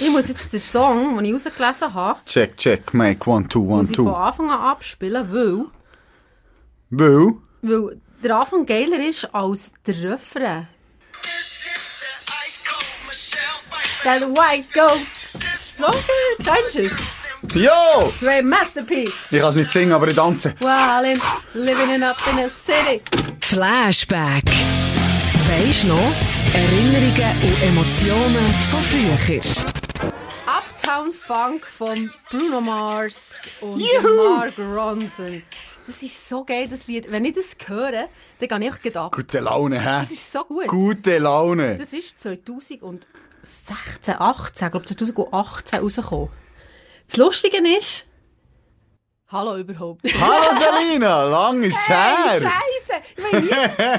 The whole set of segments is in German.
Ich muss jetzt den Song, den ich rausgelesen habe, Check, check, make, one, two, one, muss ich von two. Anfang an abspielen, weil, Weil? weil der Anfang geiler ist als der Refrain. That white goat. So good. Kennst du es? Jo! Straight Masterpiece. Ich kann es nicht singen, aber ich tanze. Well, in, living it up in a city. Flashback. Weisst noch? Erinnerungen und Emotionen von früher. Uptown Funk von Bruno Mars und Juhu. Mark Ronson. Das ist so geil, das Lied. Wenn ich das höre, dann gehe ich gedacht. Gute Laune, hä? Das ist so gut. Gute Laune. Das ist 2016, 18, glaube 2018 rausgekommen. Das Lustige ist, hallo überhaupt. Hallo Selina, lang ist es Hey, her. Scheiße! Wir haben nie,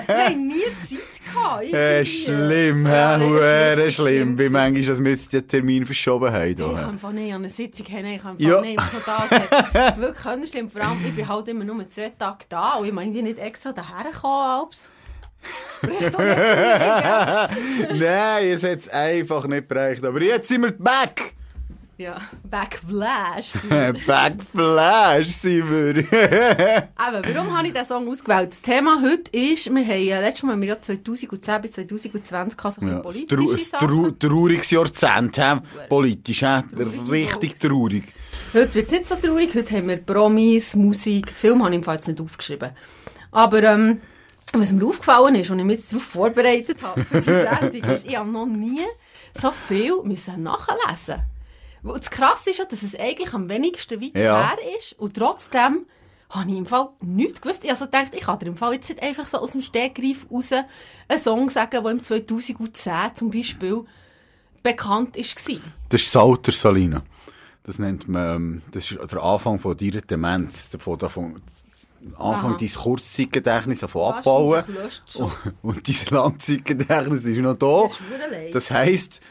wir haben nie Zeit gehabt. Äh, schlimm, Ja, hä? schlimm. Wie manchmal, dass wir jetzt den Termin verschoben haben. Ich da, hä? kann einfach nicht an eine Sitzung haben, ich kann Ja. nicht so das haben. Wirklich schlimm. Vor allem, ich bin halt immer nur zwei Tage da und ich meine, ich nicht extra daher gekommen, Alps. Nein, es hat es einfach nicht bereicht. Aber jetzt sind wir back. Ja, Backflash. Backflash sind wir. Eben, warum habe ich diesen Song ausgewählt? Das Thema heute ist, wir haben ja letztes Mal wir ja 2010 bis 2020 gehabt, so ein Ja, politische trau trauriges Jahrzehnt, hä? politisch. Traurige Richtig traurig. Heute wird es nicht so traurig, heute haben wir Promis, Musik, Film habe ich im Fall jetzt nicht aufgeschrieben. Aber ähm, was mir aufgefallen ist und ich mich jetzt darauf vorbereitet habe für die Sendung, ist, ich habe noch nie so viel müssen nachlesen Das Krasse ist ja, dass es eigentlich am wenigsten weit Ja. her ist und trotzdem habe ich im Fall nichts gewusst. Ich also gedacht, ich kann dir im Fall jetzt nicht einfach so aus dem Stegreif raus einen Song sagen, der im 2010 zum Beispiel bekannt war. Das ist das Alter, Salina. Das nennt man, ähm, das ist der Anfang von deiner Demenz. Davon, davon, Anfang Aha. dein Kurzzeitgedächtnis davon abbauen. Und, und dein Langzeitgedächtnis ist noch da. Das. Das heisst,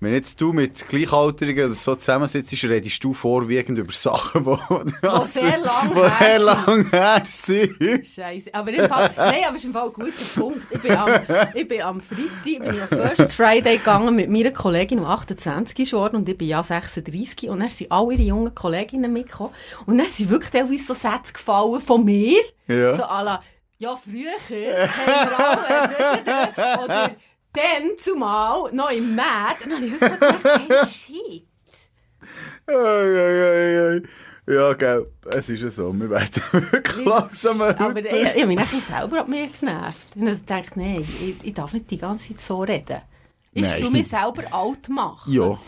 wenn jetzt du mit Gleichaltrigen oder so zusammensitzt, redest du vorwiegend über Sachen, die sehr lang wo her lang her sind. Scheiße. Aber im Fall, nein, aber es ist im Fall ein guter Punkt. Ich bin am, ich bin am Freitag, bin ich am First Friday gegangen mit meiner Kollegin, die 28 ist geworden, und ich bin ja 36. Und dann sind alle ihre jungen Kolleginnen mitgekommen. Und dann sind wirklich teilweise so Sätze gefallen von mir. Ja. So à la, ja, früher haben wir alle, oder dann zumal noch im März. Und dann habe ich wirklich so gedacht, hey, shit. Ei, ei, ei, ei. Ja, gell, es ist ja so. Wir werden wirklich langsam Aber ich, ich habe mich nachher selber an mir genervt. Und ich dachte, nein, ich, ich darf nicht die ganze Zeit so reden. Ich Nein. tu mich selber alt machen. Ja.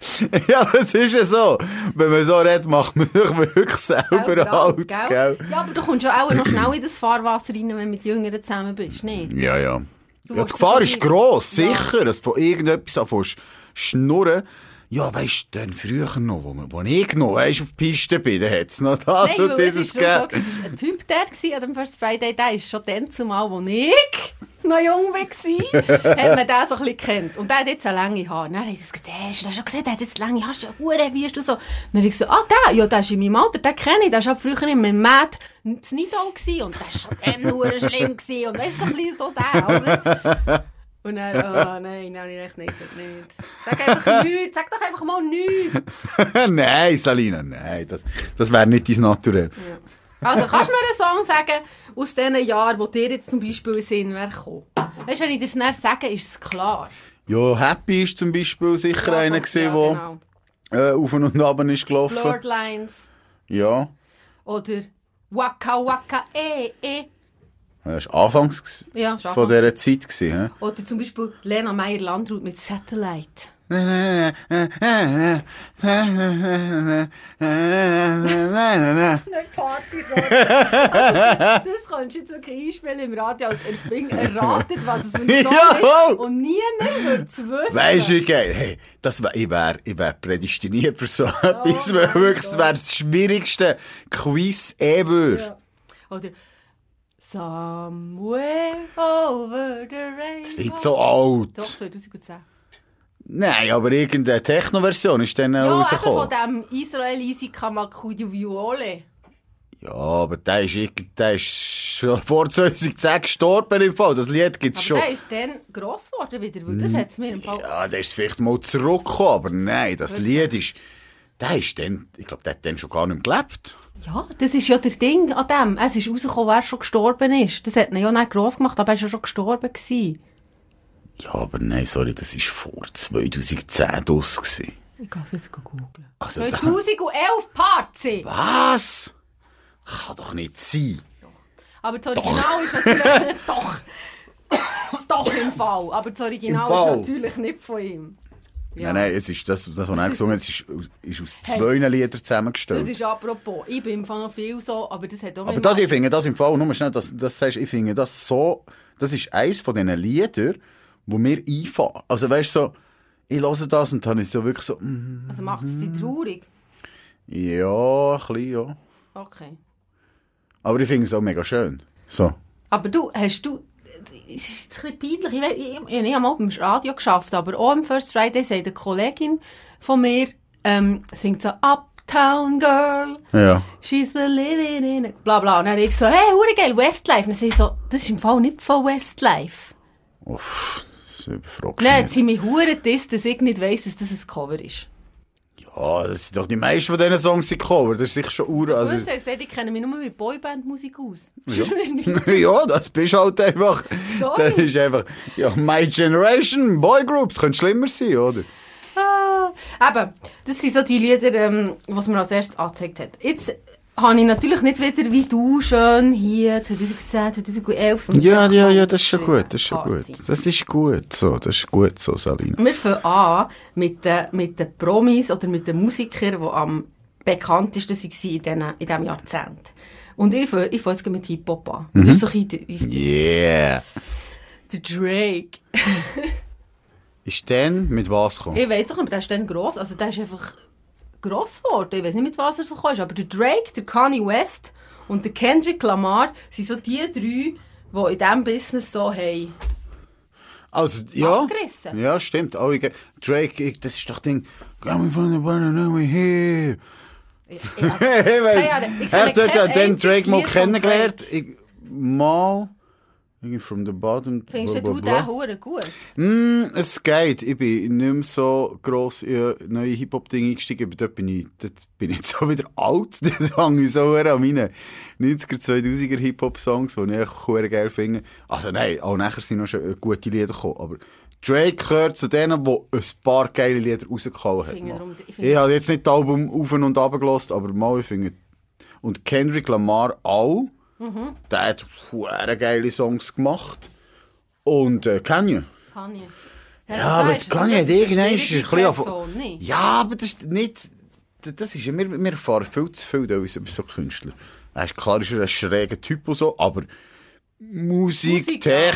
ja, es ist ja so. Wenn man so redet, macht man sich wirklich selber, alt, gell? gell? Ja, aber du kommst ja auch noch schnell in das Fahrwasser rein, wenn du mit Jüngeren zusammen bist, nicht? Ja, ja. Ja die Gefahr ist gross, Ja. sicher. Dass du von irgendetwas anfängst schnurren. Ja, weisst du, dann früher noch, wo, wo ich noch, weisst, auf Piste bin, dann hat's noch das Nein, und es dieses ist schon so, gegeben. es war ein Typ der gewesen an dem First Friday, der ist schon dann zumal, wo ich noch jung war, hat man den so ein bisschen gekannt. Und der hat jetzt eine lange Haare. Dann habe ich gesagt, der hast du schon gesehen, der hat jetzt lange Haare, ja Hure, wie hast du so? Dann habe ich gesagt, ah, der, ja, der ist in meinem Alter, den kenne ich, der war auch früher in meinem Mad Nidau gewesen und der war schon dann hure schlimm gewesen. Und weißt du, so ein bisschen so der, oder? Und dann, oh nein, nein, ich echt nicht, nicht. Sag einfach nichts, sag doch einfach mal nichts. nein, Salina, nein, das, das wäre nicht dein Naturell. Also, kannst du mir einen Song sagen aus diesen Jahren, wo dir jetzt zum Beispiel in Sinn wäre gekommen? Weißt du, wenn ich dir das näher sage, ist es klar. Ja, Happy ist zum Beispiel sicher Ja, einer gewesen, ja, der genau. äh, auf und ab ist gelaufen. Lord Lines Ja. oder Waka Waka eh eh. Das war anfangs Ja, ist von dieser Zeit. Gewesen, hä? Oder zum Beispiel Lena Meyer-Landrut mit Satellite. Eine Party-Song. Also, das kannst du jetzt wirklich einspielen im Radio als Erfinger. Erratet, was es für ein Song ist. Und niemand würde es wissen. Weißt du, wie geil? Hey, das wär, ich wäre ich wär prädestiniert für so Oh etwas. weil wirklich, das wäre das schwierigste Quiz ever. Ja. Oder Somewhere over the rainbow. Das ist nicht so alt. Doch, 2010. Nein, aber irgendeine Techno-Version ist dann Ja, eben von rausgekommen. dem Israel Easy Kamakudu Viole. Ja, aber der ist, der ist schon vor 2010 gestorben im Fall. Das Lied gibt's Aber schon. der ist dann gross geworden wieder, weil das hat es mir im Fall... Ja, der ist vielleicht mal zurückgekommen, aber nein, das Lied ist, der ist dann, ich glaube, der hat dann schon gar nicht mehr gelebt. Ja, das ist ja der Ding an dem. Es ist rausgekommen, wer schon gestorben ist. Das hat ihn ja nicht gross gemacht, aber er war ja schon gestorben. Gewesen. Ja, aber nein, sorry, das ist vor 2010 draus gewesen. Ich kann es jetzt googeln. Also, da- 2011 Party! Was? Kann doch nicht sein. Aber das Original ist natürlich... doch! doch im Fall. Aber das Original ist natürlich nicht von ihm. Ja. Nein, nein, es ist das, das was er gesungen hat, ist, ist aus Hey. zwei Liedern Das zusammengestellt. ist apropos. Ich bin im Fall viel so, aber das hat auch Aber das, ich finde das im Fall, nur schnell, das, das sagst, ich finde das so, das ist eins von diesen Liedern, wo mir einfallen. Also weißt du, so, ich höre das und dann ist so wirklich so, mm, Also macht es dich traurig? ja, ein bisschen, ja. Okay. Aber ich finde es auch mega schön. So. Aber du, hast du... Es ist ein bisschen peinlich. Ich, ich, ich, ich habe mal beim Radio geschafft, aber auch am First Friday sagt eine Kollegin von mir, ähm, singt so Uptown Girl, Ja. she's believing in it, bla bla. Und dann habe ich so, hey, hure geil, Westlife. Und dann ich so, das ist im Fall nicht von Westlife. Uff, das überfragst du Nein, jetzt sind mich hure dass ich nicht weiss, dass das ein Cover ist. Ja, das sind doch die meisten von diesen Songs sind Cover. Das ist sicher schon ur... Also, ich gesagt, ich kenne mich nur mit Boyband-Musik aus. ja. ja, das bist halt einfach... Sorry. Das ist einfach... Ja, My Generation, Boygroups, könnte schlimmer sein, oder? Ah, eben, das sind so die Lieder, ähm, was mir als erstes angezeigt hat. Jetzt habe ich natürlich nicht wieder wie du schön hier 2010, 2011. sondern Ja, ja, ja, das ist schon gut, das ist schon Party. gut. Das ist gut so, das ist gut so, Salina. Wir fangen an mit den, mit den Promis oder mit den Musikern, die am bekanntesten waren in, diesem Jahrzehnt. Und ich fange ich jetzt mit Hip-Hop an. Das ist so ein bisschen der- Yeah. der Drake. Ist dann mit was gekommen? Ich weiss doch nicht, der ist dann gross. Also der ist einfach gross geworden. Ich weiß nicht, mit was er so ist. Aber der Drake, der Kanye West und der Kendrick Lamar sind so die drei, die in diesem Business so haben. Also, ja. Abgerissen. Ja, stimmt. Oh, ich, Drake, ich, das ist doch Ding. Coming from the one and only here. Ich, ich, ich den einziges Drake mal Lied von kennengelernt. Ich, mal. Irgendwie from the bottom. findest bla, du bla, den hure gut? Mm, es geht. Ich bin nicht mehr so gross in neue Hip-Hop-Dinge eingestiegen, aber dort bin ich, dort bin ich jetzt so wieder alt. Dort hänge ich so an meinen 90er, 2000er Hip-Hop-Songs, die ich echt geil finde. Also nein, auch nachher sind noch schon äh, gute Lieder gekommen, aber Drake gehört zu denen, die ein paar geile Lieder rausgehauen Ich haben. darum- ich Ich, finde- habe jetzt nicht das Album auf und runter gelassen, aber mal, ich finde... Und Kendrick Lamar auch. Mhm. Der hat sehr geile Songs gemacht. Und äh, Kanye. Kanye. Ja, aber das ist- Kanye hat ist irgendwann ein schwierige bisschen... Person, nicht? Ja, aber das ist nicht... Das ist, wir, wir erfahren viel zu viel über so Künstler. Er ist, klar ist er ein schräger Typ und so, aber Musik, Musik, ja.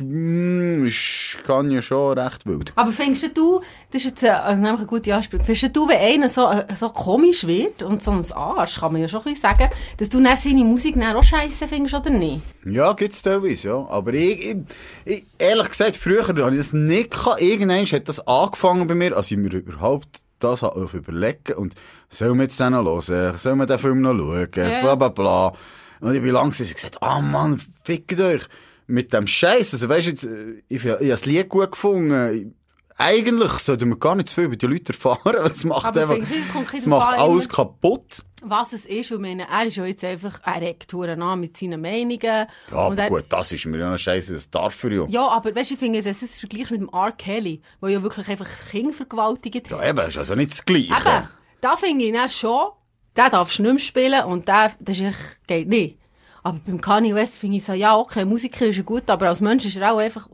mm, ist Kanye schon recht wild. Aber findest du, das ist jetzt äh, nämlich eine gute Ansprache, findest du, wenn einer so, äh, so komisch wird und so ein Arsch, kann man ja schon ein bisschen sagen, dass du dann seine Musik dann auch scheiße findest oder nicht? Ja, gibt's teilweise, ja. Aber ich, ich, ich, ehrlich gesagt, früher habe ich das nicht gehabt. Irgendwann hat das angefangen bei mir, als ich mir überhaupt das überlegen und soll man jetzt den noch hören? Soll man den Film noch schauen? Ja. Bla, bla, bla. Und ich bin langsam gesagt, ah Mann, fickt euch mit dem Scheiß. Also weißt du, jetzt, äh, ich, ich habe das Lied gut gefunden. Eigentlich sollten wir gar nicht zu viel über die Leute erfahren. Es macht Aber einfach, du, es macht an, alles kaputt. Was es ist, und ich meine, er ist ja jetzt einfach, er regt an mit seinen Meinungen. Ja, aber er, gut, das ist mir ja noch scheiße, das darf er ja. Ja, aber weißt du, ich finde, das ist vergleich mit dem R. Kelly, der ja wirklich einfach Kinder vergewaltigt hat. Ja, eben, ist also nicht das Gleiche. Eben, da finde ich dann schon, der darfst du nicht mehr spielen und der, das ist echt, geht nicht. Aber beim Kanye West finde ich so, ja, okay, Musiker ist er gut, aber als Mensch ist er auch einfach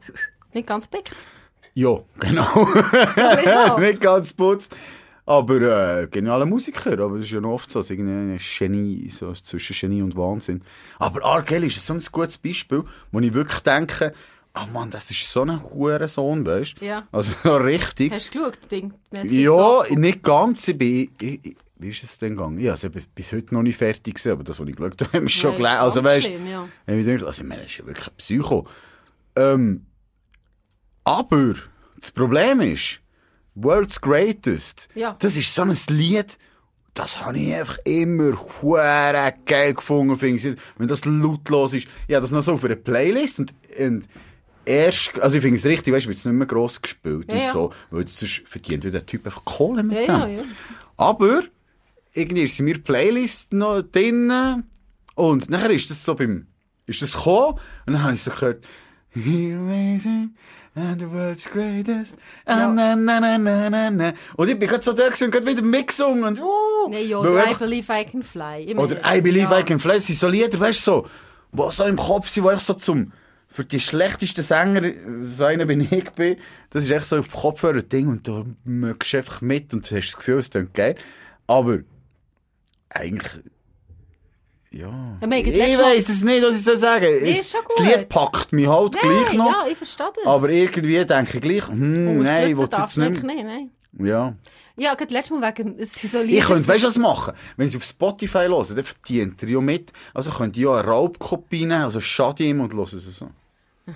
nicht ganz pickt. Ja, genau. Nicht ganz putzt. Aber äh, genialer Musiker, aber das ist ja noch oft so, ein Genie, so zwischen Genie und Wahnsinn. Aber R. Kelly ist so ein gutes Beispiel, wo ich wirklich denke, ah Mann, das ist so ein hoher Sohn, weißt du? Ja. Also so richtig. Hast du geschaut, Ding? Ja, nicht ganz. Ich bin, ich, wie ist es denn gegangen? Ja, also bis, bis heute noch nicht fertig gewesen, aber das, was ich geschaut habe, ist schon Ja, ist gelesen. Also weißt schlimm, ja. ich gedacht, also ich meine, das ist ja wirklich ein Psycho. Ähm, aber das Problem ist, World's Greatest, Ja. das ist so ein Lied, das habe ich einfach immer hure geil gefunden, finde ich. Wenn das lautlos ist. Ja, das noch so auf einer Playlist und, und erst, also ich finde es richtig, weißt du, wird es nicht mehr gross gespielt Ja, und so, weil sonst verdient der Typ einfach Kohle mit Ja, dem. ja, ja. Aber, irgendwie ist in mir Playlist noch drin und nachher ist das so beim, ist das gekommen und dann habe ich so gehört, You're amazing and the world's greatest. Ah, na, na, na, na, na, na. Und ich bin gerade so da gewesen und gerade wieder mitgesungen und, uh, Nein, weil oder I Believe I Can Fly. Ich oder I Believe ja. I Can Fly, das sind so Lieder, weißt du, so, die so im Kopf sind, die ich so zum, für die schlechtesten Sänger, so einer bin ich bin, das ist echt so auf Kopfhörer Ding und da mögst du einfach mit und du hast das Gefühl, es klingt geil. Aber, eigentlich, ja. Ja, ich weiss es nicht, was ich soll sagen. es, schon das. Lied packt mich halt gleich Nein, noch. ja, ich verstehe das. Aber irgendwie denke ich gleich, hm, nein, ich will es jetzt nicht ich nicht, nein. Ja. Ja, gerade letztes Mal wegen, es sind so Ich Lieder- könnte, weißt du, was machen? Wenn sie auf Spotify hören, dann verdient er ja mit. Also könnt ihr ja eine Raubkopie nehmen, also schade ihm und hören es so.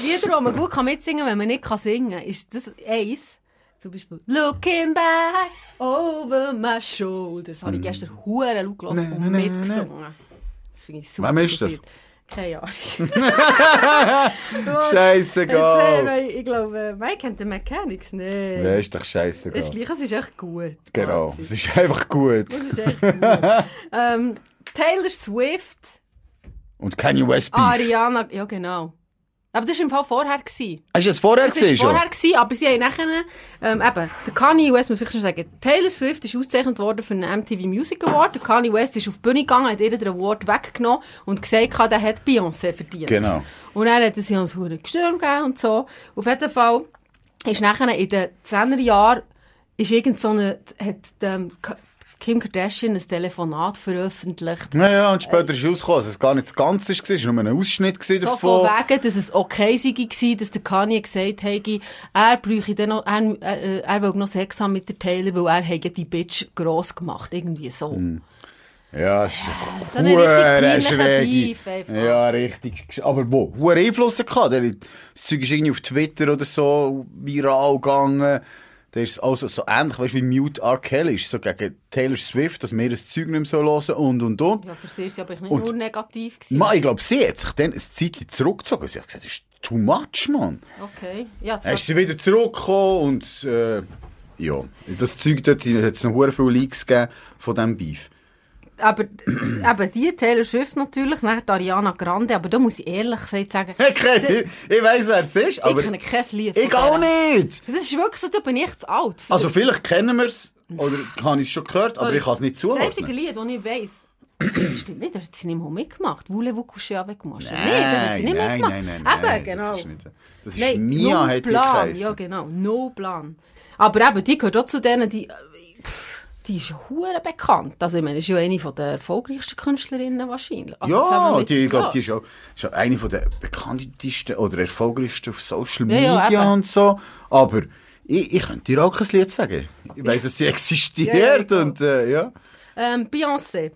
Lieder, die man gut kann mitsingen kann, wenn man nicht kann singen kann, ist das eins. Zum Beispiel Looking back over my shoulders. Das habe ich gestern hure laut gehört Nee, und nee, mitgesungen. Das finde ich super. Wem ist das? Keine Ahnung. Scheißegal. Ich glaube, Mike kennt den Mechanics nicht. Ja, ist doch scheißegal. Ist gleich, es ist echt gut. Genau, es ist einfach gut. Das ist echt gut. ähm, Taylor Swift, Und Kanye West Beef. Ariana, ja genau. Aber das war im Fall vorher. Gewesen. Hast du das vorher Das gesehen war schon? vorher, gewesen, aber sie haben nachher, ähm, eben, der Kanye West, muss ich schon sagen, Taylor Swift ist ausgezeichnet worden für einen MTV Music Award. Der Kanye West ist auf die Bühne gegangen, hat ihr den Award weggenommen und gesagt, der hat Beyoncé verdient. Genau. Und dann hat sich uns hure gestürmt und so. Auf jeden Fall ist nachher in den 10er Jahren, ist irgend so eine, hat, ähm, Kim Kardashian ein Telefonat veröffentlicht. Ja, ja, und später ist rausgekommen, dass es gar nicht das Ganze war, es war nur ein Ausschnitt So von davon. wegen, dass es okay sei, dass der Kanye gesagt hätte, er bräuchte dann noch, er, äh, er will noch Sex haben mit der Taylor, weil er hätte die Bitch gross gemacht, irgendwie so. Ja, es ist So ein richtig Hure peinlicher schräge. Beef. Ja, richtig. Aber wo? Hohe Einfluss gehabt. Das Zeug ist irgendwie auf Twitter oder so viral gegangen. Der ist also so ähnlich, weißt wie Mute R. Kelly ist. So gegen Taylor Swift, dass wir das Zeug nicht mehr so hören und und und. Ja, für sie ist es aber nicht Und- nur negativ gewesen. Man, ich glaube, sie hat sich dann ein Zeitchen zurückgezogen. Sie hat gesagt, das ist too much, man. Okay. Ja, Dann zwar, ist sie wieder zurückgekommen und, äh, ja. Das Zeug dort, hat es noch viele Leaks gegeben von diesem Beef. Aber eben die Taylor Swift natürlich, dann Ariana Grande, aber da muss ich ehrlich gesagt sagen, Ich, kenn- ich weiss, wer es ist, aber ich kenne kein Lied ich auch nicht. Das ist wirklich so, da bin ich zu alt. für Also vielleicht kennen wir es, oder habe ich es schon gehört, aber Sorry. ich kann es nicht Das einzige. Lied, das ich weiss, stimmt nicht, das hat sie nicht mal mitgemacht. Voulez-vous coucher avec moi? Nein, nee, das hat sie nicht nein, mitgemacht. nein, nein, nein, Eben, genau. Das ist, nicht, das ist Nein, Mia, no hat die Plan. Ja, genau, no plan. Aber eben, die gehört auch zu denen, die, äh, pff, die ist ja hure bekannt. Also ich meine, ist ja eine von der erfolgreichsten Künstlerinnen wahrscheinlich. Also Ja, mit- die, ich glaube, ja. die ist auch, ist auch eine von der bekanntesten oder erfolgreichsten auf Social Ja, ja, Media eben. und so. Aber ich, ich könnte dir auch kein Lied sagen. Ich weiss, dass sie existiert Ja, ja, und äh, ja. Ähm, Beyoncé.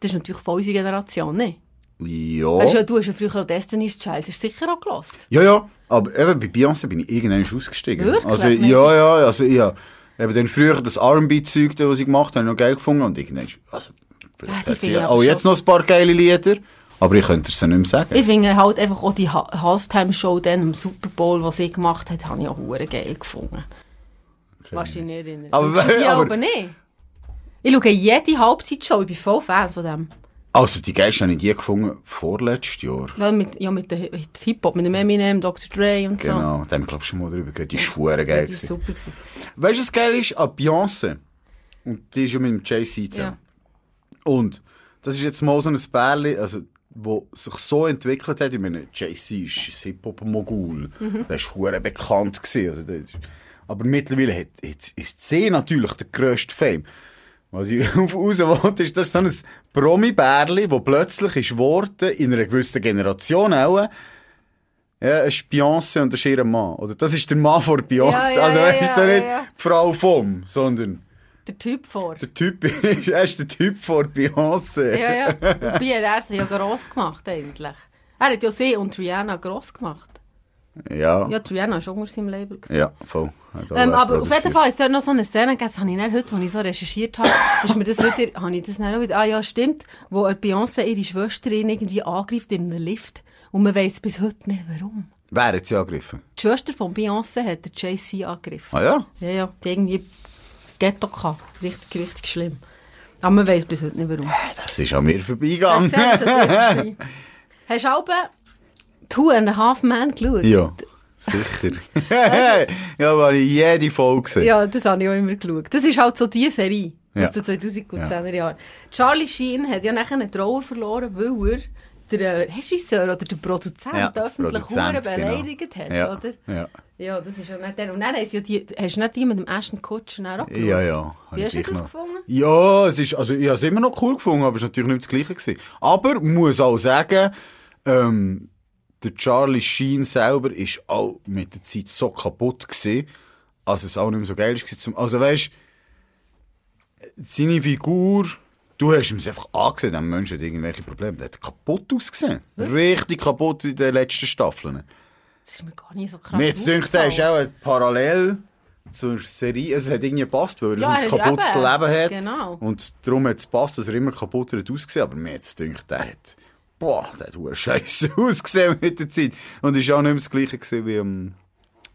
Das ist natürlich von unserer Generation, ne? Ja. Weißt du, du hast ja früher Destiny's Child, hast du sicher auch gelost. Ja, ja, aber eben bei Beyoncé bin ich irgendwann ausgestiegen. Wirklich? Also, ja, ja, also ich habe eben dann früher das R&B-Zeug, da, was ich gemacht habe, habe ich noch geil gefunden und irgendwann, also, vielleicht Ah, hat sie auch jetzt noch ein paar geile Lieder, aber ich könnte es ja nicht mehr sagen. Ich finde halt einfach auch die Ha- Halftime-Show dann im Super Bowl, die sie gemacht hat, habe ich auch hure geil gefunden. Was ich nicht erinnern. Aber- aber- aber nicht. Ich schaue jede Halbzeitshow, ich bin voll Fan von dem. Also, die geilste habe ich die gefunden vorletztes Jahr. Ja, mit, ja, mit, mit Hip-Hop, mit dem Eminem, Dr. Dre und so. Genau, da haben wir, glaube ich, schon mal drüber geredet. Die ist schwer geil. Das gewesen. war super. Gewesen. Weißt du, was geil ist? An Beyoncé. Und die ist ja mit dem Jay-Z zusammen. Und das ist jetzt mal so ein Bärli, also, wo sich so entwickelt hat. Ich meine, Jay-Z ist ein Hip-Hop-Mogul. Mhm. Der hure bekannt gewesen. Also, aber mittlerweile hat, hat, ist sie natürlich der grösste Fame. Was ich raus wollte, ist, das ist so ein Promi-Bärli, das plötzlich ist geworden, in einer gewissen Generation auch, ja, es ist Beyoncé und das ist ihr Mann. Oder das ist der Mann von Beyoncé. Ja, ja, also ja, er ist so ja, nicht ja. die Frau vom, sondern Der Typ vor. der Typ ist, er ist der Typ von Beyoncé. Ja, ja. Wobei hat er sie ja gross gemacht, eigentlich. Er hat ja sie und Rihanna gross gemacht. Ja, Ja, Triana war schon unter seinem Label. gewesen. ja, voll. Auch Ähm, er aber auf jeden Fall ist dort noch so eine Szene gegeben, das habe ich dann heute, als ich so recherchiert habe, ist mir das wieder, habe ich das dann auch wieder, ah ja, stimmt, wo Beyoncé ihre Schwesterin irgendwie angreift in einem Lift und man weiss bis heute nicht, warum. Wer hat sie angegriffen? Die Schwester von Beyoncé hat der Jay-Z angegriffen. Ah ja? Ja, ja, die irgendwie Ghetto gehabt. Richtig, richtig schlimm. Aber man weiss bis heute nicht, warum. Das ist an mir vorbeigegangen. du gesehen, hast du Hast du auch Two and a Half Men geschaut? Ja, sicher. ja, aber ich jede Folge gesehen. Ja, das habe ich auch immer geschaut. Das ist halt so die Serie Ja. aus den 2010er Jahren. Charlie Sheen hat ja nachher eine Trauer verloren, weil er den Regisseur oder den Produzent Ja, der öffentlich Produzent, Huren beleidigt hat, Ja, oder? ja. Ja, das ist ja nicht der. Und dann haben sie ja die, hast du nicht die mit dem Kutcher dann auch geschaut? Ja, ja. Wie hast du das noch- gefunden? Ja, es ist, also ich habe es immer noch cool gefunden, aber es war natürlich nicht das Gleiche. Gewesen. Aber, muss auch sagen, ähm, der Charlie Sheen selber ist auch mit der Zeit so kaputt gewesen, als es auch nicht mehr so geil war. Also weißt, seine Figur, du hast ihm einfach angesehen, dem Menschen hat irgendwelche Probleme. Der hat kaputt ausgesehen. Richtig kaputt in den letzten Staffeln. Das ist mir gar nicht so krass Mir jetzt denkt, der ist auch parallel zur Serie. Es hat irgendwie gepasst, weil er Ja, ein er- kaputtes eben. Leben hat. Genau. Und darum hat es gepasst, dass er immer kaputter hat ausgesehen. Aber mir jetzt denkt, der hat, boah, der hat scheiße ausgesehen mit der Zeit. Und ist auch nicht mehr das Gleiche gewesen wie am,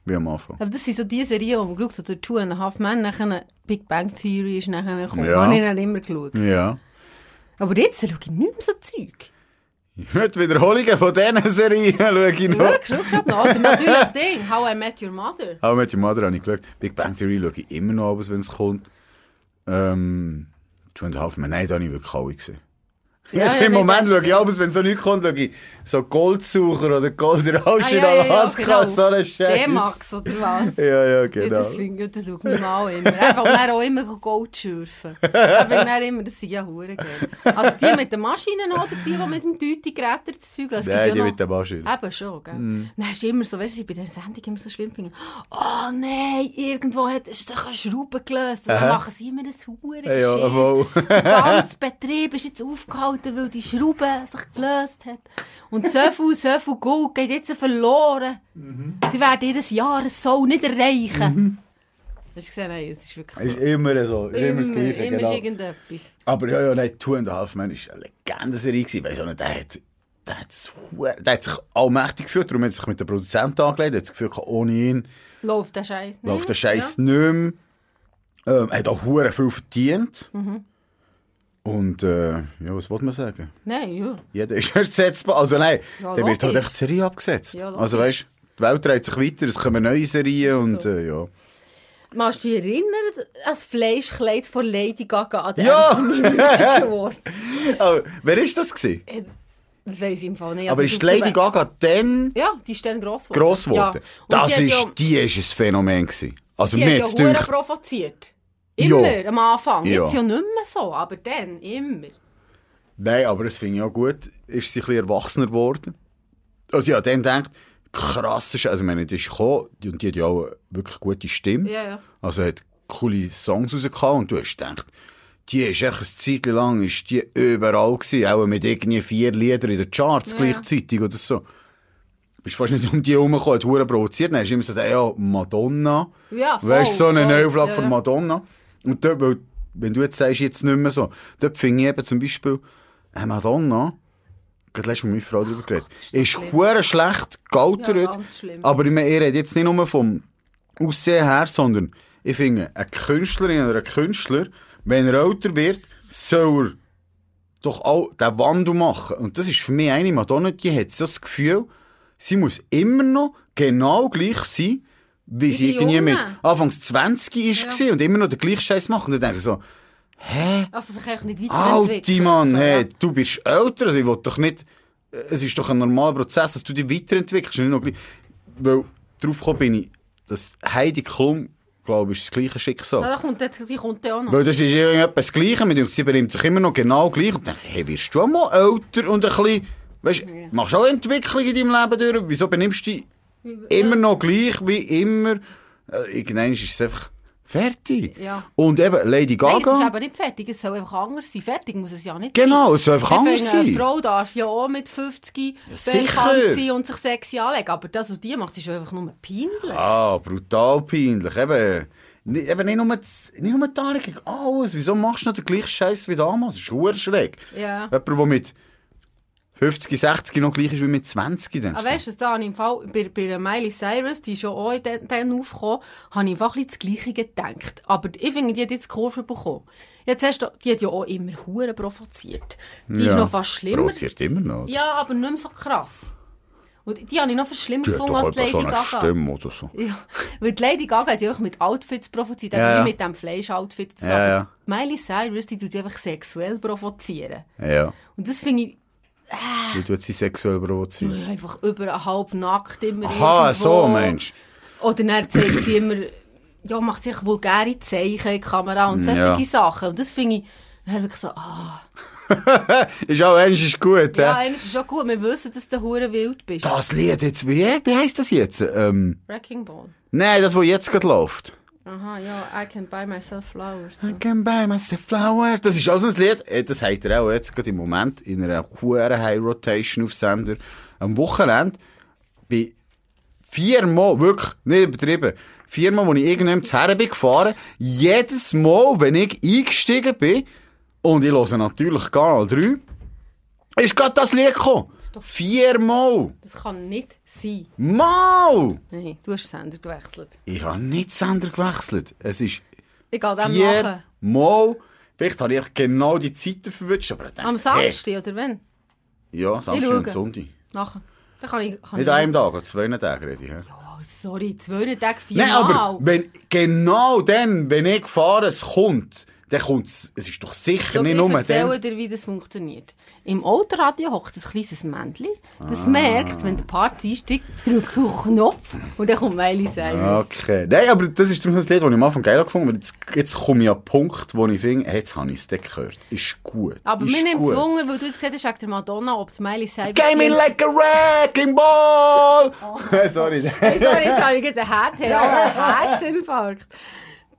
wie am Anfang. Aber das sind so die Serien, die man geschaut hat. Der Two and a Half Men, nachher Big Bang Theory ist nachher gekommen. Ja. Habe ich dann immer geschaut. Ja. Aber jetzt schaue ich nicht mehr so Zeug. Die Wiederholungen von diesen Serien schaue ich noch. Geschaut habe noch. Natürlich Ding, How I Met Your Mother. Auch mit Your Mother habe ich geschaut. Big Bang Theory schaue ich immer noch wenn es kommt. Ähm, Two and a Half Men, nein, da habe ich wirklich alle gesehen. Ja, Jetzt ja, Im Moment das schaue ich abends, wenn so nichts kommt, schaue ich so Goldsucher oder Goldenrausch Ah, in Alaska, so eine Scheiße. D-Max oder was? Ja, ja, Ja, genau. das, finde ich- das schaut mich mal immer. Er kann dann auch immer Gold schürfen. Findet dann immer, das sind ja Huren geil. Also die mit den Maschinen oder die, die mit dem Tüti-Gerät das Zeug lassen. Nein, die mit der Maschine. Eben schon, gell? Dann ist immer so, weißt du, bei den Sendungen immer so schlimm finden. Oh nein, irgendwo hat ist sich eine Schraube gelöst. Und dann Aha. machen sie immer ein Huren Ja, ja, ganze Betrieb ist jetzt aufgehalten, weil die Schraube sich gelöst hat. Und so viel, so viel Gold geht jetzt verloren. Sie werden ihr Jahressoll nicht erreichen. Hast du gesehen? Nein, es ist wirklich Ist so. immer so. Ist immer, das Immer, Gleiche, immer genau. ist irgendetwas. Aber ja, ja, nein, Two and a Half Men ist eine Legendenserie gewesen. Weiss auch nicht, der hat, der hat, so, der hat sich allmächtig gefühlt, darum hat er sich mit dem Produzenten angelegt, hat das Gefühl ohne ihn Läuft der Scheiß nicht? läuft der Scheiß nicht mehr. Ähm, er hat auch hure viel verdient. Mhm. Und, äh, ja, was wollte man sagen? Nein, ja. Jeder ist ersetzbar. Also nein, Ja, der wird halt einfach die Serie abgesetzt. Ja, also weißt die Welt dreht sich weiter, es kommen neue Serien und so. äh, ja. Machst du dich erinnern an das Fleischkleid von Lady Gaga an der Ja. Music Award? Aber, wer ist das gewesen? Das weiss ich im Fall nicht. Aber Also, ist du- Lady Gaga dann Ja, die ist dann gross geworden. gross geworden? Ja. Das die ist, ja, die ist ein Phänomen gewesen. Also die mir hat ja provoziert. Immer, Ja. am Anfang. Ja. Jetzt ja nicht mehr so, aber dann, immer. Nein, aber das finde ich auch gut. Ist sie ein bisschen erwachsener geworden. Also ja, dann denkt, krass ist, also ich meine, die ist gekommen, und die hat ja auch eine wirklich gute Stimme. Ja, ja. Also hat coole Songs rausgehauen und du hast gedacht, die ist echt eine Zeit lang ist die überall gewesen, auch mit irgendwie vier Liedern in den Charts Ja. gleichzeitig oder so. Bist fast nicht um die herumgekommen, hat hure provoziert. Dann hast du immer so gedacht, ja, Madonna. Ja, voll, Weißt du, so eine voll. Neuauflage Ja, von ja. Madonna. Und dort, weil, wenn du jetzt sagst, jetzt nicht mehr so, dort finde ich eben zum Beispiel, äh, Madonna, gerade letztes Mal mit meiner Frau darüber geredet, ist so ist schlimm. schlecht gealtert. Ja, aber ich meine, ihr redet jetzt nicht nur vom Aussehen her, sondern ich finde, eine Künstlerin oder ein Künstler, wenn er älter wird, soll er doch auch den Wandel machen. Und das ist für mich eine Madonna, die hat so das Gefühl, sie muss immer noch genau gleich sein, wie, sie irgendwie mit. Anfangs 20 ist Ja. und immer noch den gleichen Scheiß machen. Und dann denke ich so, hä? Also sich eigentlich nicht weiterentwickelt. Alte Mann, so, hey, ja. du bist älter, also ich will doch nicht, es ist doch ein normaler Prozess, dass du dich weiterentwickelst nicht noch gleich, weil drauf gekommen bin ich, dass Heidi Klum, glaube ich, ist das gleiche Schicksal. Ja, kommt, jetzt- die kommt ja auch noch. Weil das ist ja etwas das Gleiche, mit sie benimmt sich immer noch genau gleich und denke, hey, wirst du auch mal älter und ein bisschen, weißt, machst du auch Entwicklung in deinem Leben durch, wieso benimmst du dich immer noch gleich wie immer? Äh, irgendwann ist es einfach Fertig. Ja. Und eben Lady Nein, es ist Gaga. aber nicht fertig, es soll einfach anders sein. Fertig muss es ja nicht Genau, sein. es soll einfach Ich anders finde, Eine sein. Frau darf ja auch mit 50 sicher. bekannt sein und sich sexy anlegen, aber das, was die macht, ist einfach nur peinlich. Ah, brutal peinlich. Eben, nicht, eben nicht, nur, das- nicht nur die Anlegung, alles. Wieso machst du nicht den gleichen Scheiß wie damals? Das ist schräg. Ja. Jemand, der mit 50, 60 noch gleich ist wie mit 20. Dann Aber weißt du, da habe ich im Fall, bei, bei Miley Cyrus, die ist schon auch in den, den aufgekommen, habe ich einfach ein das Gleiche gedacht. Aber ich finde, die hat jetzt die Kurve bekommen. Jetzt hast du, die hat ja auch immer Huren provoziert. Die ist Ja. noch fast schlimmer. Provoziert immer noch. Ja, aber nicht mehr so krass. Und die habe ich noch hat gefunden als Lady so Gaga. Stimme oder so. Ja, weil die Lady Gaga hat ja auch mit Outfits provoziert, Ja, aber ja. nicht mit dem Fleisch-Outfit. Ja, ja. Miley Cyrus, die tut einfach sexuell provozieren. Ja. Und das finde ich Wie tut sie sexuell provozieren? ja, einfach über halb nackt immer Aha, irgendwo. so, Mensch. Oder dann zeigt sie immer, ja, macht sich vulgäre Zeichen in die Kamera und solche Ja. Sachen. Und das finde ich, dann habe ich so, ah, Ist auch eins ist gut, ja, ja. eigentlich ist schon gut, wir wissen, dass du hure wild bist. Das Lied jetzt, wie, wie heisst das jetzt? Ähm, Wrecking Ball. nein, das, was jetzt gerade läuft. Aha, ja, I can buy myself flowers. I can buy myself flowers. Das ist auch so ein Lied, äh, das hat er auch jetzt gerade im Moment in einer hohen High Rotation auf Sender am Wochenende. Bei viermal, wirklich, nicht übertrieben, viermal, wo ich irgendwann zu Herren bin gefahren, jedes Mal, wenn ich eingestiegen bin, und ich höre natürlich Kanal 3, ist gerade das Lied gekommen. Viermal. Das kann nicht sein. Mal! Nein, du hast Sender gewechselt. Ich habe nicht Sender gewechselt. Es ist Ich nachher. viermal. Vielleicht habe ich genau die Zeiten verwünscht, aber ich dachte, Am hey, Samstag, oder wenn? ja, Ich Samstag und. Sonntag. Nachher. Dann kann ich... Kann Nicht ich einem Tag, an zwei Tagen rede ich. Ja. Oh, sorry, zwei Tage, viermal. Nein, aber wenn, genau dann, wenn ich fahre, es kommt, dann kommt es, es ist doch sicher Schau, nicht ich nur dann. dir, wie das funktioniert. Im Autoradio hockt ein kleines Männchen, das Ah. merkt, wenn der Part einsteigt, drückt auf den Knopf und dann kommt Miley Cyrus. Okay. Nein, aber das ist das Lied, das ich am Anfang geil gefunden habe. Jetzt, jetzt komme ich an den Punkt, wo ich finde, hey, jetzt habe ich es gehört. Ist gut. Aber ist mir nimmt es. Wunder, weil du jetzt gesagt hast, wegen der Madonna, ob die Miley Cyrus... Game me like a wrecking ball! Sorry. Hey, sorry, jetzt habe ich einen einen Herzinfarkt.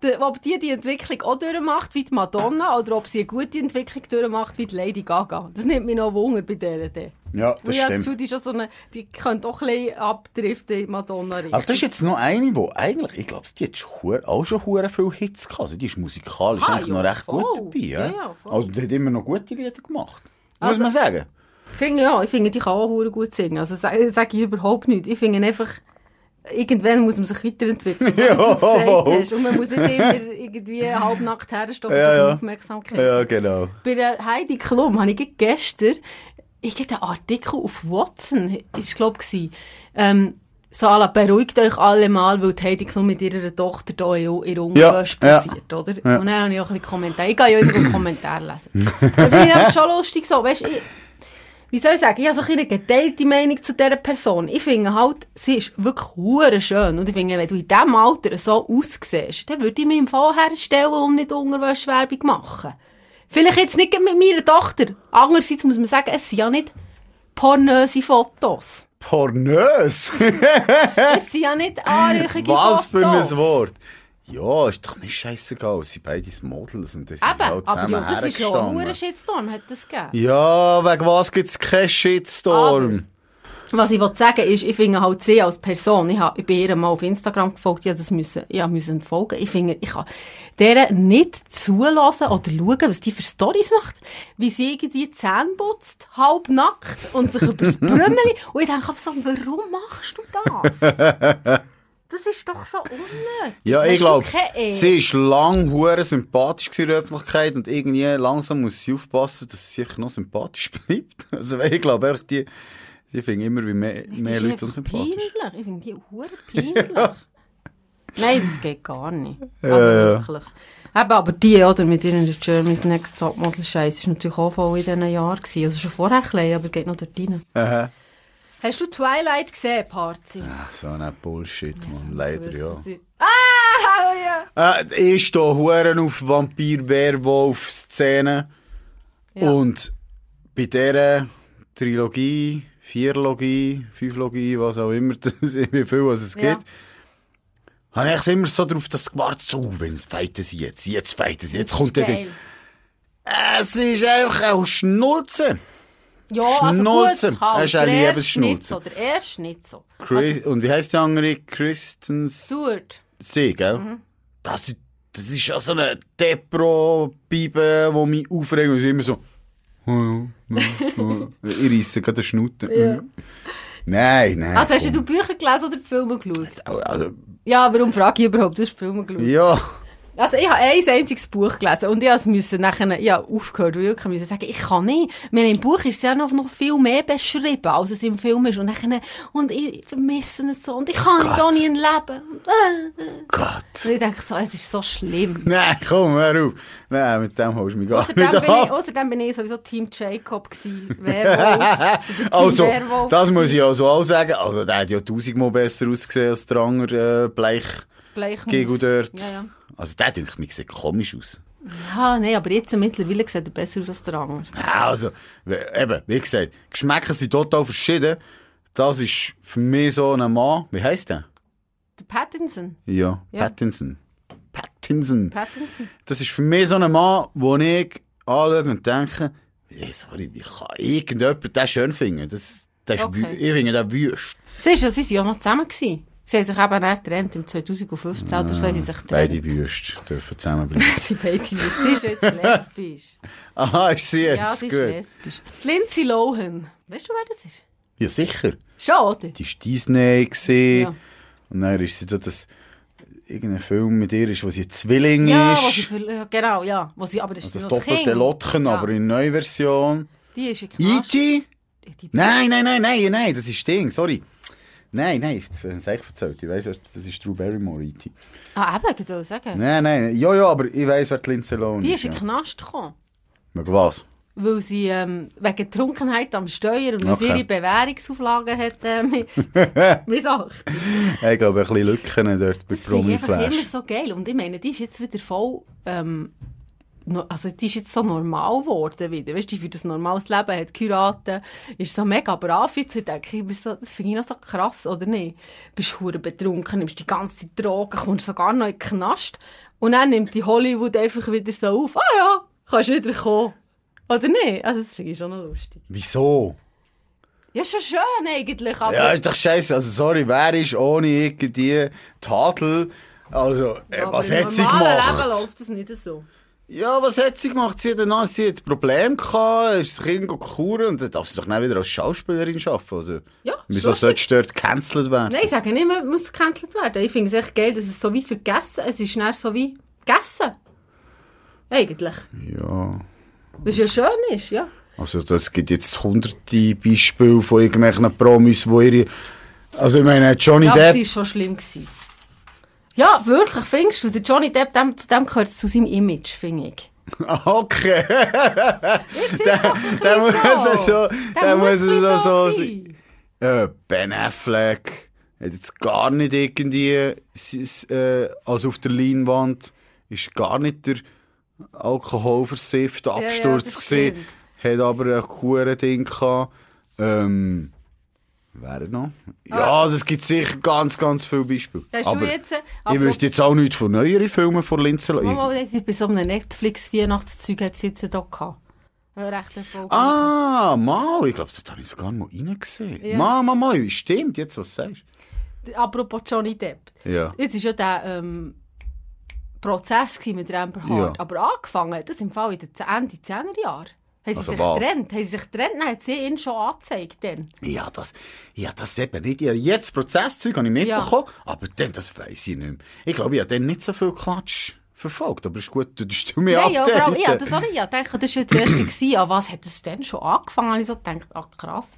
De- Ob die die Entwicklung auch durchmacht wie die Madonna oder ob sie eine gute Entwicklung durchmacht wie die Lady Gaga. Das nimmt mich noch Wunder bei denen. Ja, Weil das ich habe das stimmt. Gefühl, die, schon so eine, die könnte doch ein bisschen abdriften in die Madonna-Richtung. Aber das ist jetzt noch eine, die eigentlich, ich glaube, die hat auch schon hure viele Hits gehabt. Also die ist musikalisch Ah, eigentlich ja, noch recht voll. gut dabei. Ja? Ja, voll. also die hat immer noch gute Lieder gemacht. Muss Also- man sagen. Ich finde, ja, ich finde, die kann auch gut singen. Also sage sag ich überhaupt nicht. Ich finde einfach, irgendwann muss man sich weiterentwickeln, so wie Ja, du voll. hast. Und man muss nicht immer irgendwie halbnackt herstellen, Ja, dass man ja. Aufmerksamkeit hat. genau. Bei der Heidi Klum habe ich gestern irgendeinen Artikel auf Watson, ist glaube ich, ähm, so à la, beruhigt euch alle mal, weil die Heidi Klum mit ihrer Tochter da in, in Unterwäsche Ja, ja. passiert, oder? Und dann habe ich auch ein bisschen Kommentare. Ich gehe ja immer Kommentare lesen. da bin ich schon lustig so, weißt, ich, wie soll ich sagen, ich habe so eine geteilte Meinung zu dieser Person. Ich finde halt, sie ist wirklich hure schön. Und ich finde, wenn du in diesem Alter so aussiehst, dann würde ich mich im Fall herstellen und nicht Unterwäschwerbung machen. Vielleicht jetzt nicht mit meiner Tochter. Andererseits muss man sagen, es sind ja nicht pornöse Fotos. Pornös! Es sind ja nicht anrüchige Was Fotos. für ein Wort! Ja, ist doch nicht scheißegal. Sie beide sind Models und das Eben, halt aber zusammen ja, das ist ja ein hergestanden. hoher Shitstorm, hat das gegeben. Ja, wegen was gibt es keinen Shitstorm? Was ich sagen ist, ich finde halt sie als Person, ich, habe, ich bin ihr mal auf Instagram gefolgt, habe das müssen, folgen. Ich finde, ich kann der nicht zulassen oder schauen, was die für Stories macht. Wie sie irgendwie die Zähne putzt, halb nackt und sich übers Brümmeli. Und ich denke so, warum machst du das? Das ist doch so unnötig. Ja, ich glaube, sie ist lang hure sympathisch in der Öffentlichkeit und irgendwie langsam muss sie aufpassen, dass sie sich noch sympathisch bleibt. Also ich glaube einfach, die, die finden immer wie mehr, Das mehr Leute unsympathisch. Peinlich. Ich finde die hure peinlich. Nein, das geht gar nicht. Also ja. wirklich. Eben, aber die, oder, mit ihren Germany's Next Topmodel Scheiß ist natürlich auch voll in diesen Jahren gewesen. Also schon vorher klein, aber geht noch dort rein. Aha. Hast du Twilight gesehen, Parzi? Ah, So ein Bullshit, man. Leider, ja. Ah, ja. Äh, ich stehe Huren auf Vampir, Werwolf, Szene. Ja. Und bei dieser Trilogie, Vierlogie, Fünflogie, was auch immer, wie viel was es Ja. gibt, habe ich immer so drauf das gewartet, so, wenn fighten sie jetzt, jetzt fighten sie, jetzt kommt der... Geil. Es ist einfach auch Schnulzen. Ja, also Schnulzen. gut, halt. Er ist ein der erste Liebesschnulzen. nicht so, nicht. Chris, und wie heisst die andere? Christens... Stuart. See, gell? Mhm. Das, ist- das ist ja so eine Depro-Bibe, die mich aufregt und sie immer so... ich reisse gerade den Schnutten. Nein, nein. Also hast komm. du Bücher gelesen oder Filme geschaut? Also, Ja, warum frage ich überhaupt? Du hast Filme geschaut. ja. Also ich habe ein einziges Buch gelesen und ich musste nachher, ja, aufgehört, weil ich musste sagen, ich kann nicht. Ich meine, im Buch ist es ja noch, noch viel mehr beschrieben, als es im Film ist. Und nachher, und ich vermisse es so und ich kann nicht Gott. ohne ihn leben. Gott. Und ich denke so, es ist so schlimm. Nein, komm, hör auf. Nein, mit dem holst du mich gar Außerdem nicht bin, ich, außerdem bin ich sowieso Team Jacob gewesen. Werwolf. Also, Werwolf das muss ich also auch sagen. Also, der hat ja tausendmal besser ausgesehen als der andere äh, Bleich Gego dort. Ja, ja. Also, der denkt mir sieht komisch aus. Ja, nein, aber jetzt mittlerweile sieht er besser aus als der andere. Ja, also, eben, wie gesagt, Geschmäcker sind total verschieden. Das ist für mich so ein Mann. Wie heisst der? Der Pattinson. Ja, Ja. Pattinson. Pattinson. Pattinson. Das ist für mich so ein Mann, wo ich anschaue und denke, hey, sorry, wie kann irgendjemand den schön finden? Das, das ist Okay. wü- Ich finde den wüst. Siehst du, sie waren ja noch zusammen. Gewesen. Sie haben sich eben dann getrennt, im 2015 oder so haben sie sich Beide getrennt. wüst dürfen zusammenbleiben. Sie beide. Sie ist jetzt lesbisch. Aha, ist sie jetzt? ja, sie ist Gut. lesbisch. Die Lindsay Lohan. Weißt du, wer das ist? Ja, sicher. Schon, oder? Die war Disney. Gewesen. Ja. Und dann ist sie da das... Irgendein Film mit ihr ist, wo sie ein Zwilling Ja, ist. sie für, ja, genau, ja. Wo sie, aber das ist das doppelte. Lotchen, Ja. aber in neuer Version. Die ist in Knast. E.T.? Nein, nein, nein, nein, nein, das ist Ding, sorry. Nein, nein, ich habe es echt erzählt. Ich weiss, das ist Drew Barrymore, E.T. Ah, eben, ich will sagen. Nein, nein, ja, ja, aber ich weiss, wer die Lindsay Lohan Die ist. ist in den Knast gekommen. Wegen was? Weil sie ähm, wegen Trunkenheit am Steuer und weil sie Okay. ihre Bewährungsauflagen hat äh, mit, missachtet. Ich glaube, ein bisschen Lücken dort bei Das finde ich einfach immer Promiflash. so geil. Und ich meine, die ist jetzt wieder voll, ähm, also die ist jetzt so normal geworden wieder. Weißt du, für das normales Leben hat geheiratet, ist so mega brav. Jetzt ich denke ich, so, das finde ich noch so krass, oder nicht? Bist hure betrunken, nimmst die ganze Zeit Drogen, kommst sogar noch in den Knast. Und dann nimmt die Hollywood einfach wieder so auf, ah ja, kannst wieder kommen. Oder nicht? Also das finde ich schon noch lustig. Wieso? Ja, schon schön eigentlich, aber... Ja, ist doch scheiße. Also, sorry, wer ist ohne irgendwie Tadel? Also, äh, was im hat sie normalen Leben gemacht? läuft das nicht so. Ja, was hat sie gemacht? Sie hat danach sie hat ein Problem gehabt, ist das Kind kuren und dann darf sie doch nicht wieder als Schauspielerin arbeiten. Also, Ja, ist wieso solltest du dort gecancelt werden? Nein, ich sage nicht, man muss gecancelt werden. Ich finde es echt geil, dass es so wie vergessen Es ist schnell so wie gegessen. Eigentlich. Ja. Was ja schön ist, ja. Also, es gibt jetzt hunderte Beispiele von irgendwelchen Promis, wo ihre, also ich meine, Johnny Ja, Depp, sie war schon schlimm. Gewesen. Ja, wirklich, findest du? Der Johnny Depp, dem, zu dem gehört es zu seinem Image, finde ich. okay, der muss es so, der muss es so sein. Äh, Ben Affleck hat jetzt gar nicht irgendwie, äh, also auf der Leinwand, ist gar nicht der alkoholversiffte ja, Absturz das gesehen, hat aber ein cooles Ding gehabt. Ähm, wer noch? Ja, Ah. also es gibt sicher ganz, ganz viele Beispiele. Hast aber du jetzt... äh, ich wüsste jetzt auch nichts von neueren Filmen von Lindsay jetzt bei so einem Netflix-Weihnachtszeug hat sie jetzt da gehabt. Recht erfolgreich. Ah, mal, ich glaube, das habe ich sogar mal reingesehen. Ja. Mal, mal, mal, stimmt, jetzt was du sagst. Apropos Johnny Depp. Ja. Jetzt war ja der ähm, Prozess mit Amber Heard. Ja. Aber angefangen hat das im Fall in den Ende 10er Jahren. Haben sie Also sich was? getrennt? Haben sie sich getrennt? Dann hat sie ihn schon angezeigt. Dann. Ja, das, ja, das eben nicht. Ja, jetzt Prozesszeug habe ich mitbekommen, aber dann, das weiss ich nicht mehr. Ich glaube, ich habe dann nicht so viel Klatsch verfolgt, aber es ist gut, du tust du mir Nein, ja, vor allem, ja, updaten. das auch nicht. Ja, ich das war jetzt erst gewesen. An was hat es denn schon angefangen? Habe ich so gedacht, ach krass.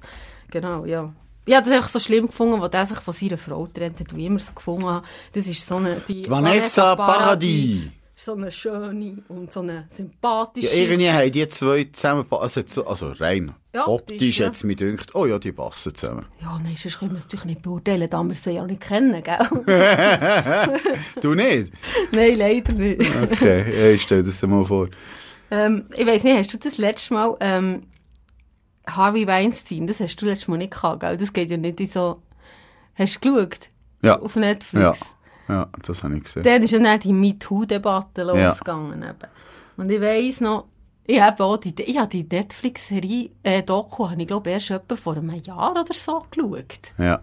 Genau, ja. Ich habe das einfach so schlimm gefunden, als er sich von seiner Frau getrennt hat, wie ich immer so gefunden habe. Das ist so eine... Die Vanessa Paradis. So eine schöne und so eine Ja, sympathische... irgendwie haben die zwei zusammen, also, also rein Ja, optisch ist, ja. jetzt mir gedacht, oh ja, die passen zusammen. Ja, nein, sonst können wir es natürlich nicht beurteilen, da wir sie ja nicht kennen, gell? Du nicht? nein, leider nicht. Okay, ich stell das mal vor. ähm, ich weiss nicht, hast du das letzte Mal ähm, Harvey Weinstein, das hast du letztes Mal nicht gehabt, gell? Das geht ja nicht in so... Hast du geschaut? Ja. Auf Netflix? Ja, das habe ich gesehen. Dann ist ja dann die MeToo-Debatte losgegangen. Eben. Und ich weiss noch, ich habe auch die, ich habe die Netflix-Serie, äh, Doku, habe ich glaube erst etwa vor einem Jahr oder so geschaut. Ja.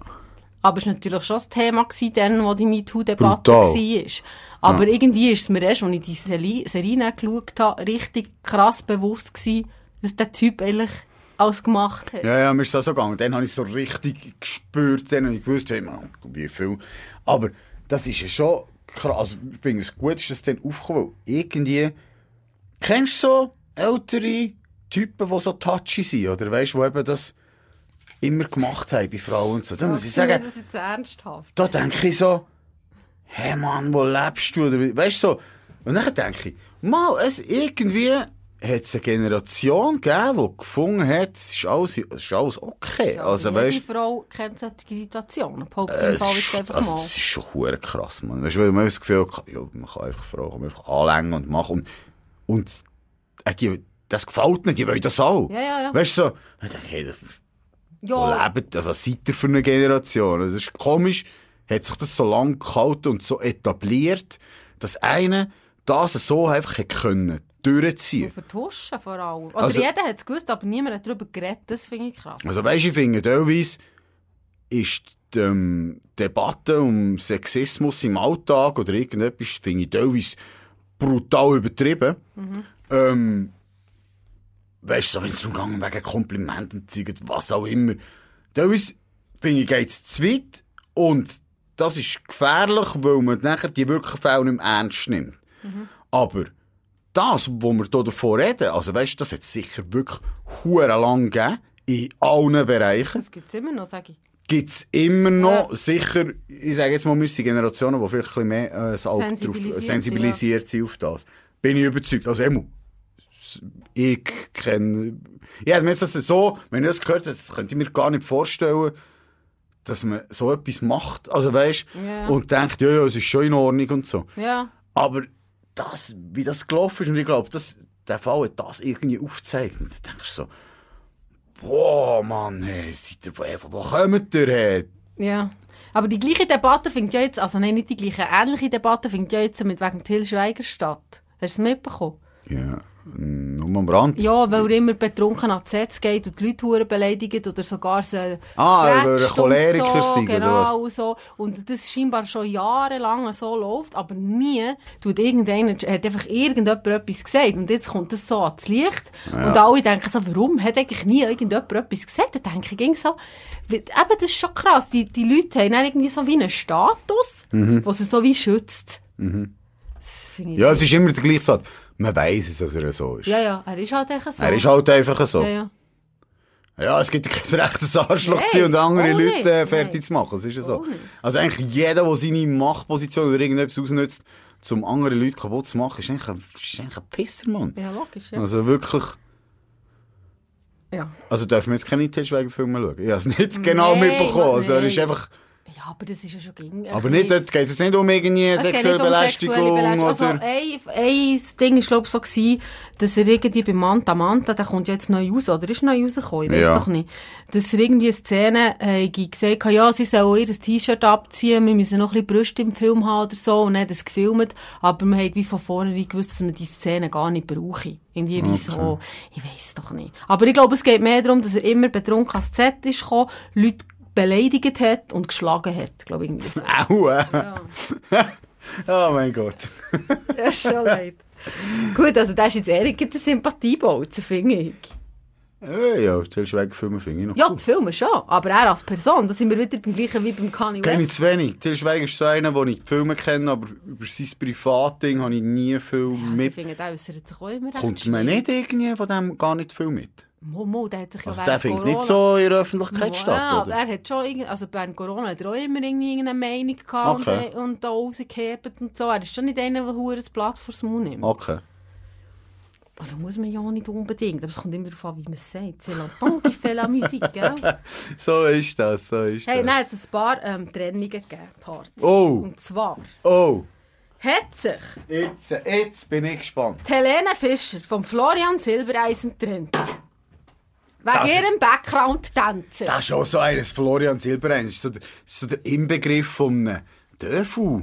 Aber es war natürlich schon das Thema, gewesen, dann, wo die MeToo-Debatte war. Aber irgendwie ist es mir erst, als ich die Serie, Serie geschaut habe, richtig krass bewusst gewesen, was der Typ eigentlich alles gemacht hat. Ja, ja, mir ist das so gegangen. Dann habe ich so richtig gespürt, dann habe ich gewusst, hey, man, wie viel. Aber das ist ja schon krass. Also, ich finde es gut, dass das dann aufgekommen weil irgendwie, kennst du so ältere Typen, die so touchy sind, oder weißt du, die eben das immer gemacht haben bei Frauen und so. Da muss ich sagen, das jetzt ernsthaft. da denke ich so, hey Mann, wo lebst du? Oder, weißt du so? Und dann denke ich, mal, es irgendwie hat es eine Generation gegeben, die gefunden hat, es ist alles, es ist alles okay. also, jede weißt Frau kennt solche Situationen. Äh, ich es ist, einfach also, mal. es ist schon hure krass, man. Weißt du, weil man das Gefühl hat, ja, man kann einfach Frauen kann einfach anlängen und machen. Und, und äh, die, das gefällt nicht, die wollen das auch. Ja, ja, ja. Weißt du, so, dann denke ich, hey, das, Ja, lebt, was seid ihr für eine Generation? Das ist komisch, hat sich das so lang gehalten und so etabliert, dass einer das so einfach hätte können durchziehen. vertuschen vor allem. Oder Also- jeder hat es gewusst, aber niemand hat darüber geredet. Das finde ich krass. Also weisst, ich finde, teilweise ist die ähm, Debatte um Sexismus im Alltag oder irgendetwas, finde ich teilweise brutal übertrieben. Ähm, weißt du, so, wenn es darum geht, wegen Komplimenten zu was auch immer. Teilweise, finde ich, geht es zu weit und das ist gefährlich, weil man nachher die wirklichen Fälle nicht mehr ernst nimmt. Aber das, wo wir hier davon reden, also weißt das hat sicher wirklich hure lang gegeben, in allen Bereichen. Das gibt es immer noch, sage ich. Gibt es immer noch, sicher, ich sage jetzt mal, sind Generationen, die vielleicht ein bisschen mehr äh, das Auge drauf, Sensibilisiert sensibilisiert sind auf das. Bin ich überzeugt. Also, Emu, ich kenne, ja, mir jetzt das so, wenn ich das gehört habe, das könnte ich mir gar nicht vorstellen, dass man so etwas macht, also weißt, Ja. und denkt, ja, ja, es ist schon in Ordnung und so. Ja. Aber das, wie das gelaufen ist, und ich glaube, das, der Fall hat das irgendwie aufgezeigt. Und dann denkst du so, boah, Mann, hey, seid ihr, wo, wo kommt ihr her? Ja. Aber die gleiche Debatte findet ja jetzt, also nein, nicht die gleiche, ähnliche Debatte findet ja jetzt mit wegen Till Schweiger statt. Hast du es mitbekommen? Ja, nur am Rand. Ja, weil er immer betrunken ans Setz geht und die Leute hure beleidigt oder sogar sie Ah, weil er Choleriker so, sei, oder genau so. Und das scheinbar schon jahrelang so läuft, aber nie tut irgendeiner, hat einfach irgendjemand etwas gesagt und jetzt kommt das so ans Licht und alle denken so, warum hat eigentlich nie irgendjemand etwas gesagt? Dann denke ich ging so, eben, das ist schon krass, die, die Leute haben dann irgendwie so wie einen Status, Mhm. der sie so wie schützt. Ich Ja, es ist immer der gleiche Satz. Man weiss es, dass er so ist. ja, ja, er ist halt einfach so. Er ist halt einfach so. ja, Ja, ja. es gibt kein rechtes Arschloch Nein, zu und andere Leute äh, fertig Nein. zu machen. Das ist ja so. Nicht. Also eigentlich jeder, der seine Machtposition oder irgendetwas ausnutzt, um andere Leute kaputt zu machen, ist eigentlich ein, ist eigentlich ein Pisser, Mann. Ja, logisch, ja. Also wirklich... ja. Also dürfen wir jetzt keine Til Schweiger-Filme schauen? Ich habe es nicht genau Nein, mitbekommen. Also er ist einfach... Ja, aber das ist ja schon gegen. Aber nicht, dort geht es nicht um irgendwie sexuelle um Belästigung sexuelle Belästigung. Also, ein, ein Ding war, glaube ich, so, gewesen, dass er irgendwie bei Manta Manta, der kommt jetzt neu raus, oder ist neu rausgekommen, ich weiß Ja. doch nicht, dass er irgendwie eine Szene äh, gesagt hat, ja, sie sollen ihr T-Shirt abziehen, wir müssen noch ein bisschen Brüste im Film haben oder so, und er hat das gefilmt, aber man hat wie von vornherein gewusst, dass man die Szene gar nicht brauche. Irgendwie wie so, ich weiß doch nicht. Aber ich glaube, es geht mehr darum, dass er immer betrunken ans Set ist gekommen, Leute beleidigt hat und geschlagen hat, glaube ich, irgendwie so. Au, äh. oh mein Gott. Ja, ist schon leid. Gut, also das ist jetzt eher ein Sympathiebolzen, finde ich. Ja, ja, Til Schweiger-Filme finde ich noch Ja, cool. die Filme schon, aber er als Person, da sind wir wieder beim gleichen wie beim Kanye Kenne ich West. zu wenig. Til Schweiger ist so einer, den ich die Filme kenne, aber über sein Privatding habe ich nie viel ich mit. finde, der äußert sich auch immer Kommt man nicht irgendwie von dem gar nicht viel mit? Mo, Mo, der hat sich ja Also während der findet Corona... nicht so in der Öffentlichkeit Ja, statt, oder? er hat schon, irgend- also während Corona hat er auch immer irgendeine Meinung gehabt Okay. und, und da rausgehebt und so. Er ist schon nicht einer, der das Blatt vor den Mund nimmt. Okay. Also muss man ja auch nicht unbedingt, aber es kommt immer darauf an, wie man es sagt. C'est longtemps qu'il fait la musique, gell? So ist das, so ist Hey, das. hat es ein paar ähm, Trennungen gegeben, Parts. Oh. Und zwar Oh, hat sich jetzt, jetzt bin ich gespannt. Helene Fischer vom Florian Silbereisen trennt. Wegen Das- ihrem Background-Tänzer. Das ist auch so eines Florian Silberein. Das ist so der, das ist so der Inbegriff von einem Döfu.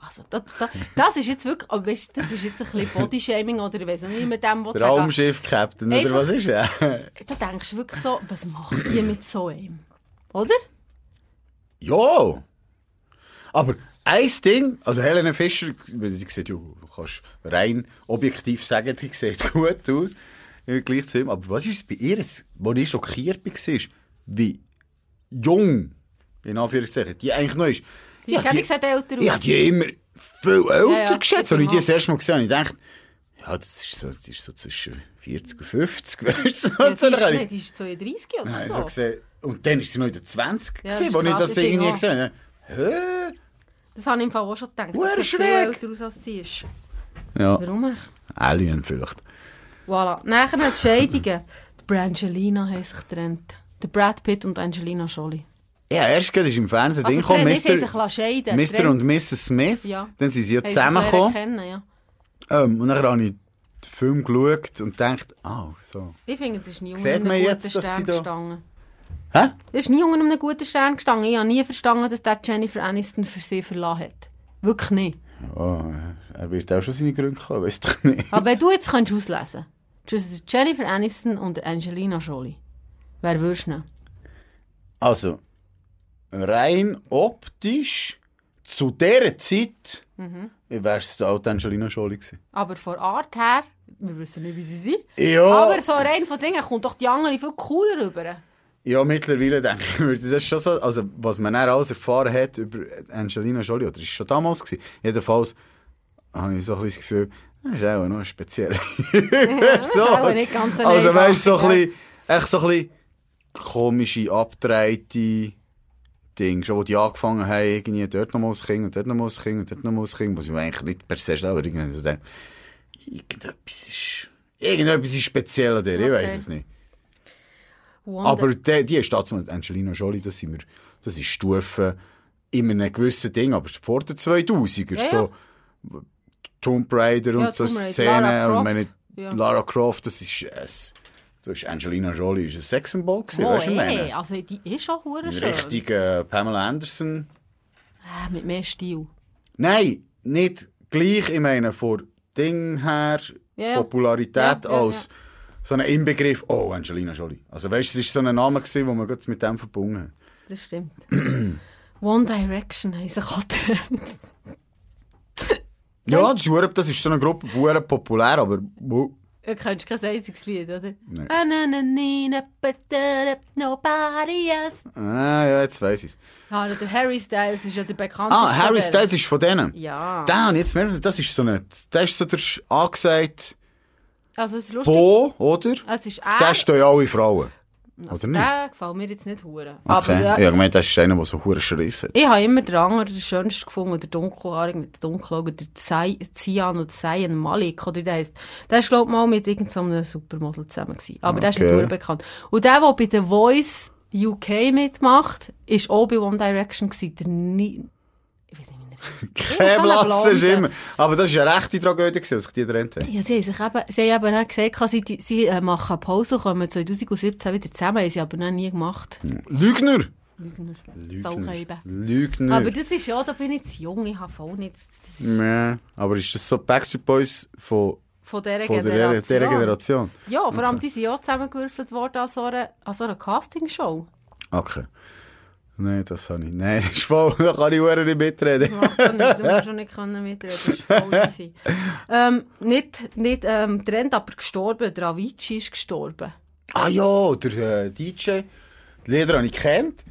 Also, da, da, das ist jetzt wirklich, aber weißt, das ist jetzt ein bisschen Bodyshaming oder ich weiß nicht, wie man dem will sagen. Raumschiff-Captain, oder was ist er? Da denkst du wirklich so, was macht ihr mit so einem? Oder? ja! Aber ein Ding, also Helene Fischer, die sieht, ja, du kannst rein objektiv sagen, die sieht gut aus, im zu ihm. Aber was ist bei ihr, wo ich schockiert war, ist, wie jung, in Anführungszeichen, die eigentlich noch ist. Die Ja, ich gesagt älter aus. Habe die immer viel älter Ja, ja, geschätzt. Als ich die das erste Mal gesehen habe, ich gedacht, ja, das ist so, das ist so zwischen 40 und 50. Weißt du? Ja, die, so, ist, ich- nicht, die ist 32 oder Nein, so. so gesehen. Und dann ist sie noch in den 20 Ja, gewesen, ist wo ich das irgendwie gesehen habe. Hä? Das habe ich im Fall auch schon gedacht. Die sieht viel schräg. älter aus als sie ist. Ja, Warum? Alien vielleicht. Voilà. Nachher hat Scheidungen. Die Brangelina haben sich getrennt. Der Brad Pitt und Angelina Jolie. Ja, erst gerade ist im Fernsehen Also Ding gekommen, Mr. Mr. Und Mrs. Smith. Ja. Dann sind sie ja zusammengekommen. ja. Ähm, und dann habe ich den Film geschaut und gedacht, ah, so. Ich finde, das ist nie unter einem guten Stern da- gestanden. Hä? Das ist nie unter einem guten Stern gestanden. Ich habe nie verstanden, dass der Jennifer Aniston für sie verlassen hat. Wirklich nicht. Oh, er wird auch schon seine Gründe haben, weißt du nicht. Aber wenn du jetzt kannst auslesen zwischen Jennifer Aniston und Angelina Jolie, wer würdest du nehmen? Also, rein optisch, zu dieser Zeit, Mhm. wäre es alte Angelina Jolie gewesen. Aber von Art her, wir wissen nicht, wie sie sind. Ja, Aber so rein von Dingen kommt doch die andere viel cooler rüber. ja, mittlerweile denke ich mir, das ist schon so, also was man dann alles erfahren hat über Angelina Jolie, oder ist schon damals gewesen, jedenfalls habe ich so ein bisschen das Gefühl, das ist auch noch speziell. das ist auch nicht ganz Also weißt du, so ein bisschen, echt so ein komische, abgedrehte Dinge, schon wo die angefangen haben, irgendwie dort noch mal ein Kind und dort noch mal ein Kind und dort noch mal ein Kind, was ich eigentlich nicht per se schlau, aber irgendwie so denke, irgendetwas ist, irgendetwas ist speziell an ich Okay. weiß es nicht. Wonder- Aber die, die ist dazu Angelina Jolie, das sind wir, das ist Stufe in einem gewissen Ding, aber vor den 2000er, Ja, ja. so Tomb Raider und Ja, so Szenen Lara und meine, Ja. Lara Croft, das ist, es, das ist Angelina Jolie, ist ein Sexsymbol gewesen, Oh, weißt du, ey, meine? also die ist schon hure schön. richtige Pamela Anderson. Ah, mit mehr Stil. Nein, nicht gleich, ich meine, von Ding her, ja. Popularität Ja, ja, als so ein Inbegriff, oh, Angelina Jolie. Also weißt du, es war so ein Name, gewesen, wo man gerade mit dem verbunden hat. Das stimmt. One Direction haben sich auch. Ja, das ist, hure- das ist so eine Gruppe, hure populär, aber wo- Du kennst kein einziges Lied, oder? Nein. Ah, na, na, na, na, but, uh, Nobody else. ah, ja, jetzt weiss ich es. Ja, der Harry Styles ist ja der bekannteste. Ah, Harry von Styles ist von denen. Ja. Dan, jetzt merken wir, das ist so ein, der ist so der angesagt Also, es ist lustig. Bo, oder? Es ist Der er. stehen alle Frauen. Also, oder nicht? der gefällt mir jetzt nicht hure. Aber Okay. äh, Ja, ich meine, das ist einer, der so hure Schriss hat. ich habe immer den anderen, den schönsten gefunden, der dunkelhaarige mit den dunklen Augen, der Zai- Zian oder Zayn Malik, oder der heisst. Der ist, glaube ich, mal mit irgendeinem Supermodel zusammen gewesen. Aber der ist nicht Okay. hure bekannt. Und der, der bei The Voice UK mitmacht, ist auch bei One Direction gewesen. Der Ni ich weiß nicht, wie er heisst. Kein Blassen Blonder. immer. Aber das war eine rechte Tragödie, gewesen, als sich die getrennt. Ja, sie haben sich eben, sie haben eben gesagt, sie, sie äh, machen Pause, kommen 2017 wieder zusammen, haben sie aber noch nie gemacht. Lügner! Lügner. Lügner. Saukäuber. Lügner. Aber das ist ja, da bin ich zu jung, ich habe voll nicht das ist ja, aber ist das so Backstreet Boys von, von dieser von der, Generation. dieser Generation? Ja, vor allem die sind ja zusammengewürfelt worden an so einer, an so einer Castingshow. Okay. Nein, das habe ich. Nein, das ist voll. Da kann ich auch nicht mitreden. Macht doch nicht, du musst schon nicht können mitreden, das ist voll easy. ähm, nicht, nicht ähm, Trend, aber gestorben, der Avicii ist gestorben. Ah ja, der äh, DJ. Die Lieder habe ich kennt.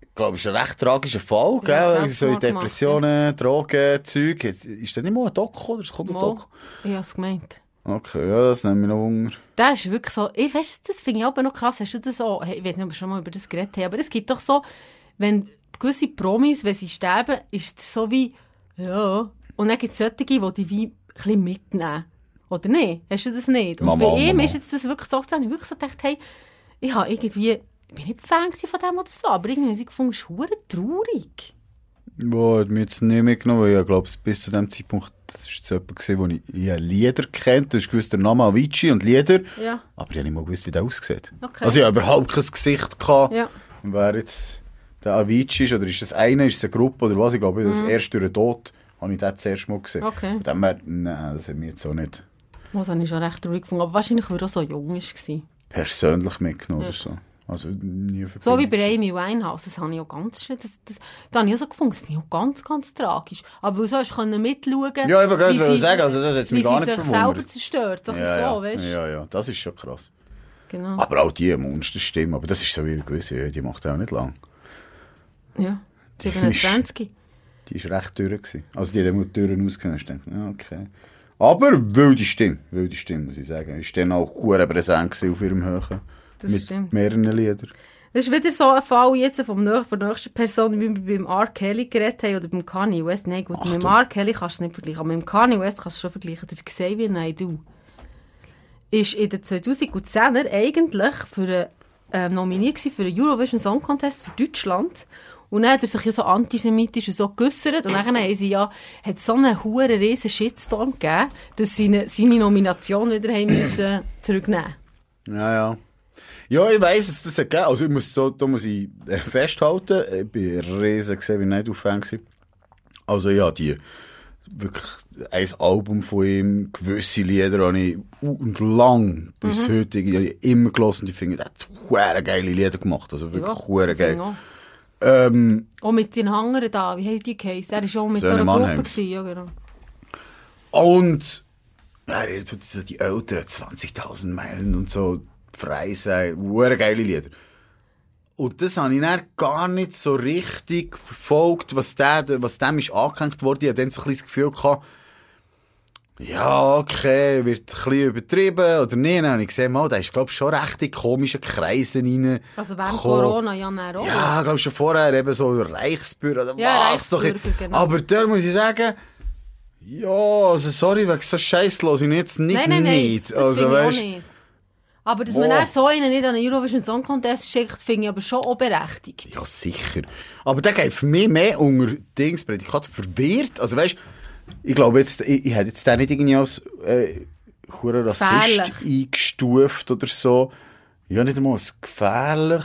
Ich glaube, es ist ein recht tragischer Fall, Ja, gell? So Selbstmord gemacht, Depressionen, Drogen, Zeug. Ist das nicht mal ein Doku oder es kommt ein Doku? ich habe es gemeint. Okay, ja, das nehmen wir noch Hunger. Das ist wirklich so, ich weiss, das finde ich aber noch krass, hast du das so, ich weiß nicht, ob wir schon mal über das geredet haben, aber es gibt doch so, wenn gewisse Promis, wenn sie sterben, ist es so wie, ja, und dann gibt es solche, die die wie ein bisschen mitnehmen. Oder nicht? Hast du das nicht? Und Mama, bei ihm Mama. ist jetzt das wirklich so, dass ich wirklich so gedacht, hey, ich habe irgendwie, ich bin nicht Fan von dem oder so, aber irgendwie ich gefunden, es traurig. Boah, hat mich jetzt nicht mitgenommen, weil ich glaube, bis zu dem Zeitpunkt, das war jetzt jemand, gewesen, wo ich, ich Lieder kennt, du hast gewusst, der Name Avicii und Lieder, Ja, aber ich habe nicht mal gewusst, wie der aussieht. Okay. Also ich habe überhaupt kein Gesicht gehabt. ja. Und wer jetzt der Avicii ist, oder ist das eine, ist es eine Gruppe oder was, ich glaube, das Mhm. erst durch den Tod habe ich den zuerst mal gesehen. Okay. Von dem her, nein, das haben wir jetzt auch nicht Das habe ich schon recht ruhig gefunden. Aber wahrscheinlich, weil er so jung war. persönlich mitgenommen oder so. Also nie So wie bei Amy Winehouse, das habe ich auch ganz schön, das, das, das habe ich auch so gefunden, das finde ich auch ganz, ganz tragisch. Aber weil so hast du können mitschauen Ja, ich wollte wie sie- sagen, also das hat mich gar sie nicht sich selber zerstört, so, ja, so ja. weißt du. ja, ja, das ist schon krass. Genau. Aber auch die Monsterstimme, aber das ist so wie gewisse, ja, die macht auch nicht lang. Ja, 27. Die ist recht dürr gewesen. Also die hat immer die Türen. Ich dachte, ja, okay. Aber wilde Stimme, wilde Stimme, muss ich sagen. Ist dann auch hure präsent auf ihrem Höhen. Das mit stimmt. mehreren Liedern. Das ist wieder so ein Fall jetzt vom, nö- von der nächsten Person, wie wir beim R. Kelly geredet haben oder beim Kanye West. Nein, gut, mit dem R. Kelly kannst du es nicht vergleichen, aber mit dem Kanye West kannst du es schon vergleichen. Der Xavier Naidoo ist in den 2010er eigentlich für eine, ähm, nominiert für den Eurovision Song Contest für Deutschland. Und dann hat er sich ja so antisemitisch und so geäussert. Und dann haben sie ja, hat so einen hohen riesen Shitstorm gegeben, dass sie seine, seine Nomination wieder haben müssen zurücknehmen Ja, ja. Ja, ich weiss, dass das hat gegeben. Also, ich muss, da, da muss ich äh, festhalten. Ich bin riesen gesehen, wie nicht Fan gewesen. Also, ja, die, wirklich, ein Album von ihm, gewisse Lieder habe ich und lang bis Mhm. heute immer gelassen und ich finde, er hat geile Lieder gemacht. Also, wirklich ich geil. Ähm, Auch mit den Hangern da, wie haben die geheißen? Er war auch mit so Söhne einer Gruppe. Mannheims. Gewesen, ja, genau. Und ja, so, so die älteren 20.000 Meilen und so frei sein, hure geile Lieder. Und das habe ich dann gar nicht so richtig verfolgt, was, der, was dem ist angehängt worden. Ich hatte dann so ein bisschen das Gefühl gehabt, ja, okay, wird ein bisschen übertrieben oder nicht. Dann habe ich gesehen, mal, der ist, glaube ich, schon recht in komische Kreise rein. Also während gekommen. Corona ja dann auch. Ja, glaube schon vorher eben so Reichsbürger oder Ja, was doch. Genau. Aber da muss ich sagen, ja, also sorry, wegen so Scheiß los ich jetzt nicht. nein, nein, nein, nicht. Also weißt, nicht. Aber dass man so einen nicht an den Eurovision Song Contest schickt, finde ich aber schon auch berechtigt. ja sicher. Aber der geht für mich mehr unter Dings Prädikat verwirrt. Also weißt, ich glaube jetzt, ich, ich hätte jetzt den nicht irgendwie als äh, Rassist eingestuft oder so. Ja, nicht einmal als gefährlich.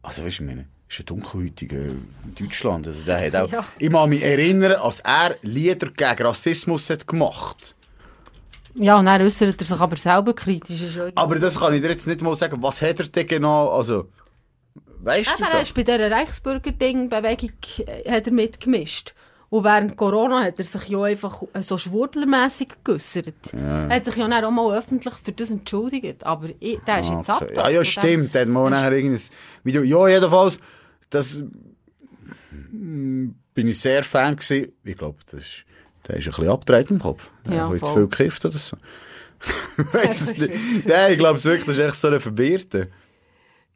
Also weißt du, ich meine, ist ein dunkelhäutiger in Deutschland. Also der hat auch, Ja. ich kann mich erinnern, als er Lieder gegen Rassismus hat gemacht. Ja, und dann äußert er sich aber selber kritisch. Ja Aber das kann ich dir jetzt nicht mal sagen. Was hat er denn genau? Also, weißt du Eben, er das? ist bei dieser Reichsbürger-Ding-Bewegung äh, hat er mitgemischt. Und während Corona hat er sich ja einfach äh, so schwurblermässig geäussert. Er hat sich ja dann auch mal öffentlich für das entschuldigt. Aber ich, der ist jetzt ab. Okay. Ja, ja, stimmt. Dann mal nachher irgendein Video. Ja, jedenfalls, das mm, bin ich sehr Fan gewesen. Ich glaube, das ist, der ist ein bisschen abgedreht im Kopf. Der Ja, hat ein bisschen zu voll. viel gekifft oder so. Weiss es nicht. Nein, ich glaube es wirklich, das ist echt so eine Verwirrte.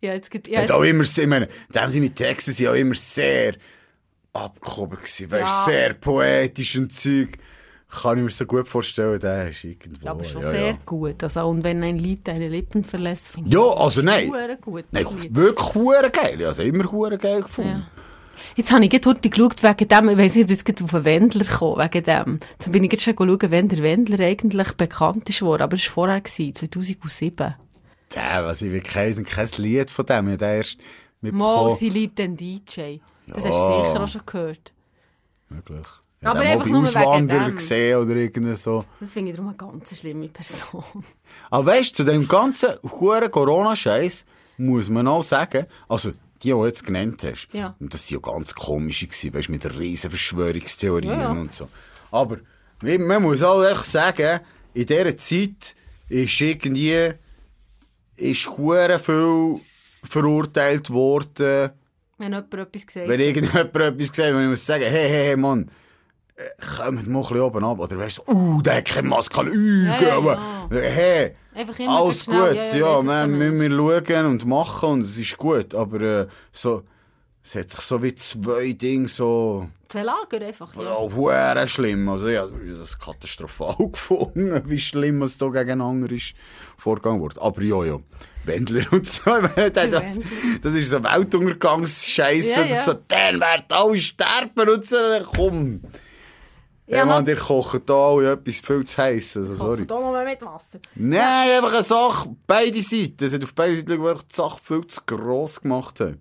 Ja, jetzt geht, Ja, hat auch immer, ich meine, dem seine Texte sind auch immer sehr abgehoben gewesen, weißt, Ja. sehr poetisch und Zeug. Kann ich mir so gut vorstellen, der ist irgendwo. aber schon ja, sehr ja. gut. Also, und wenn ein Lied deine Lippen verlässt, finde ich Ja, also nein. gut. Nein, wirklich geil. Also immer geil gefunden. Ja. Jetzt habe ich gerade heute geschaut, wegen dem, ich weiss nicht, ob ich jetzt auf den Wendler komme, wegen dem. Jetzt bin ich gerade schon schauen, wenn der Wendler eigentlich bekannt ist worden, aber es war vorher, gewesen, 2007. Der, was ich wirklich kein, Lied von dem, ich erst Mal, mitbekommen. sie liebt den DJ. Das Ja. hast du sicher auch schon gehört. Möglich. Aber den einfach mal nur bei wegen Auswanderer dem. gesehen oder irgend so. Das finde ich darum eine ganz schlimme Person. Aber weißt du, zu dem ganzen Corona-Scheiß muss man auch sagen, also die, die du jetzt genannt hast, Ja. und das sind ja ganz komische gewesen, weißt mit riesen Verschwörungstheorien Ja, ja. und so. Aber man muss auch echt sagen, in dieser Zeit ist irgendwie ist viel verurteilt worden, Wenn jemand etwas gesagt wenn irgendjemand etwas gesagt hat, ich muss sagen, hey, hey, hey, Mann, äh, kommt mal ein bisschen oben ab. Oder weißt du, uh, der hat keine Maske, lügen. Ja, ja, aber, ja. hey, Einfach immer alles ganz schnell, gut, ja, ja, ja, dann müssen wir schauen und machen und es ist gut. Aber äh, so, es hat sich so wie zwei Dinge so, Zwei Lager einfach, ja. ja, schlimm. Also ja, das ist katastrophal gefunden, wie schlimm es da gegeneinander ist vorgegangen wurde. Aber ja, ja, Wendler und so, das, das, ist so Weltuntergangsscheiße, Ja, ja. so, dann werden alle sterben und so, komm. Ja, noch- ihr kocht alle etwas viel zu heiß, also sorry. Kochen hier noch mal mit Wasser. Nein, einfach eine Sache, beide Seiten. Es hat auf beide Seiten wirklich die Sache viel zu gross gemacht. Haben.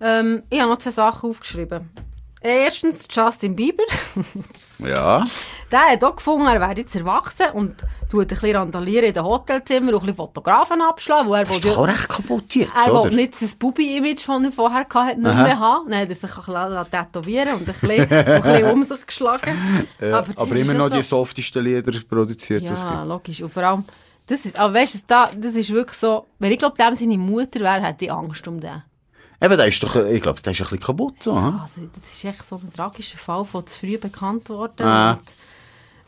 Ähm, ich habe noch zwei Sachen aufgeschrieben. Erstens Justin Bieber. Ja. Der hat auch gefunden, er wäre jetzt erwachsen und tut ein bisschen randalieren in den Hotelzimmern und ein bisschen Fotografen abschlagen, wo er Das ist doch auch recht kaputt jetzt, er oder? will nicht das Bubi-Image, das er vorher hatte, nicht Aha. mehr haben. Dann hat er sich ein bisschen tätowieren und ein bisschen, und ein bisschen um sich geschlagen. Ja, das aber ist immer ja noch so- die softesten Lieder produziert. Ja, logisch. Und vor allem, das ist, aber weißt du, da, das ist wirklich so, wenn ich glaube, dem seine Mutter wäre, hätte ich Angst um den. Eben, der ist doch, ich glaube, der ist ein bisschen kaputt. So, hm? Also, das ist echt so ein tragischer Fall, von zu früh bekannt worden. Ah.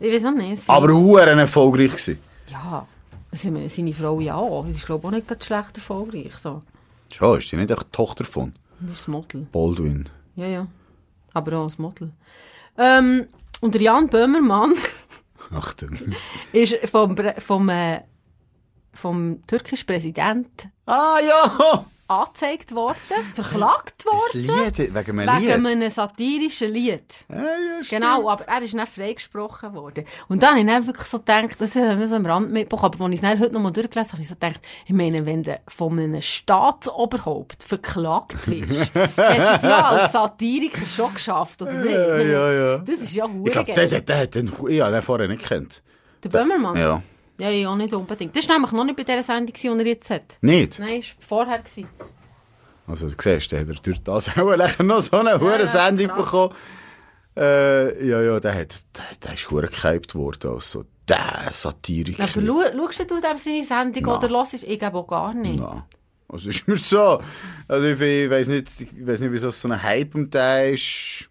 Ich weiß auch nicht. Aber huren erfolgreich gewesen. Ja, seine Frau ja auch. Das ist, glaube ich, auch nicht schlecht erfolgreich. So. Schon, ist die nicht die Tochter von Das ist das Model. Baldwin? Ja, ja. Aber auch das Model. Ähm, und der Jan Böhmermann Achtung. ist vom, vom, äh, vom türkischen Präsident ah, ja! Angezeigt worden, verklagt Das worden. Lied, wegen einem. Wegen einem satirischen Lied. Ja, ja. Genau, aber er ist dann freigesprochen worden. Und dann habe ich dann wirklich so gedacht, das haben wir so am Rand mitbekommen, aber als ich es heute noch mal durchgelesen habe, habe ich so gedacht, ich meine, wenn du von einem Staatsoberhaupt verklagt wirst, hast du es ja als Satiriker schon geschafft, oder nicht? Ja, ja, ja. Das ist ja Ich glaube, der, der, den, ich habe den vorher nicht gekannt. Der Böhmermann? Ja. Ja, ja, nicht unbedingt. Das war nämlich noch nicht bei dieser Sendung, die er jetzt hat. Nicht? Nein, das war vorher. gewesen. Also, du siehst, der hat er durch das auch noch so eine ist Sendung krass. bekommen. Äh, ja, ja, der, hat, der, der ist hure gehypt worden als so der Satiriker. Aber schau, schaust du dem seine Sendung Nein. oder hörst du? Ich glaube auch gar nicht. Ja. Also ist mir so. Also ich, ich weiß nicht, ich nicht, wieso es so ein Hype um den ist.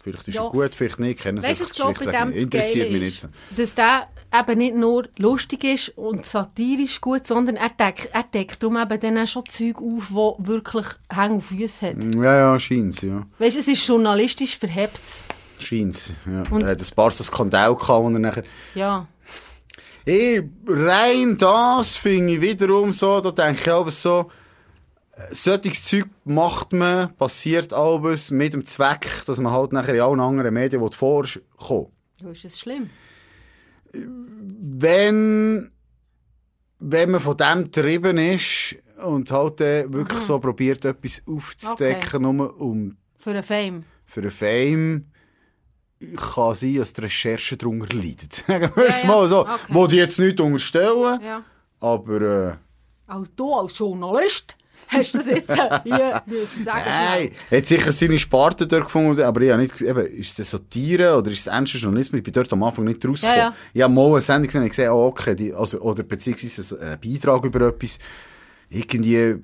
Vielleicht ist Ja. er gut, vielleicht nicht. Kennen Weißt du, ich glaube, bei schlichtweg dem Interessiert mich nicht so. dass der eben nicht nur lustig ist und satirisch gut, sondern er deckt, er deckt darum eben dann auch schon Zeug auf, die wirklich Hänge und Füße hat. Ja, ja, scheint's, ja. Weißt du, es ist journalistisch verhebt. Scheint's, ja. Und- er hat ein paar so Skandale gehabt, und er nachher... Ja. Hey, rein das finde ich wiederum so, da denke ich aber so, äh, solches Zeug macht man, passiert alles mit dem Zweck, dass man halt nachher in allen anderen Medien vorkommt. Ja, ist es schlimm? Wenn, wenn man von dem getrieben ist und halt äh, wirklich so probiert, etwas aufzudecken, nur um Für einen Fame. für einen Fame, kann sein, dass die Recherche darunter leidet. Sagen wir es mal so. Okay. Wo die jetzt nicht unterstellen, Ja. aber äh, Als du als Journalist hast du das jetzt hier müssen sagen. nein, er hat sicher seine Sparte dort gefunden, aber ich habe nicht, eben, ist das Satire oder ist es ernster Journalismus? Ich bin dort am Anfang nicht rausgekommen. Ja, ja. Ich habe mal eine Sendung gesehen und gesehen, oh, okay, die, also, oder beziehungsweise einen Beitrag über etwas, irgendwie, äh,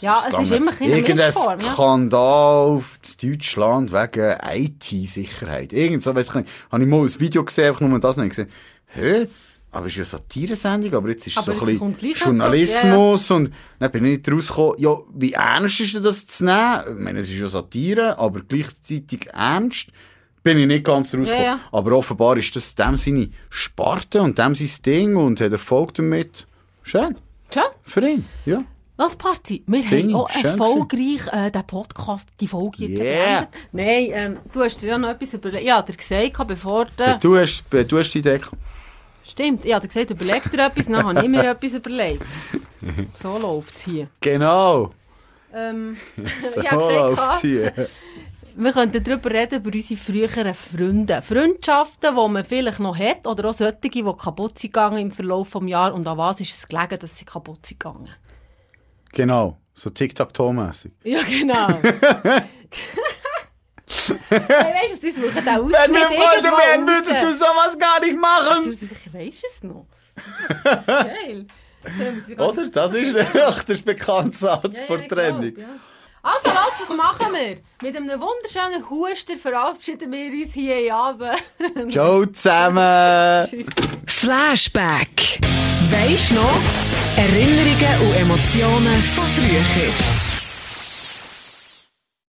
Ja, es ist immer ein Irgendein Mischform, ja. Skandal in Deutschland wegen IT-Sicherheit. Irgend so, weiss ich nicht. Habe ich mal ein Video gesehen, einfach nur das nicht gesehen. Hä? Aber es ist ja eine Satiresendung, aber jetzt ist es Aber so ein bisschen Journalismus und dann bin ich nicht rausgekommen, ja, wie ernst ist denn das zu nehmen? Ich meine, es ist ja Satire, aber gleichzeitig ernst. Bin ich nicht ganz rausgekommen. Ja, ja. Aber offenbar ist das dem seine Sparte und dem sein Ding und hat Erfolg damit. Schön. Schön. Für ihn, ja. Was Party? Wir Finde haben auch erfolgreich äh, den Podcast, die Folge jetzt Yeah. beendet. Nein, ähm, du hast dir ja noch etwas überlegt. Ja, dir gesagt, bevor der... Du hast, du hast die Idee gehabt. Stimmt, ich habe gesagt, überleg dir etwas, dann habe ich mir etwas überlegt. So läuft es hier. Genau. Ähm, So ich läuft's hier. wir könnten darüber reden, über unsere früheren Freunde. Freundschaften, die man vielleicht noch hat, oder auch solche, die kaputt sind gegangen im Verlauf des Jahres. Und an was ist es gelegen, dass sie kaputt sind gegangen? Genau. So Tic-Tac-Toe-mässig. Ja, genau. hey, weißt du, sie suchen den Ausschnitt irgendwo raus. sowas gar nicht machen. Du, ich weiss es noch. Das ist geil. Das wir Oder? Das ist, bekannter Satz Ja, vor ja, ich Trennung. ja. Also, lass das machen wir. Mit einem wunderschönen Huster verabschieden wir uns hier Abend. Ciao zusammen. Tschüss. Flashback. Weisst noch? Erinnerungen und Emotionen von früher.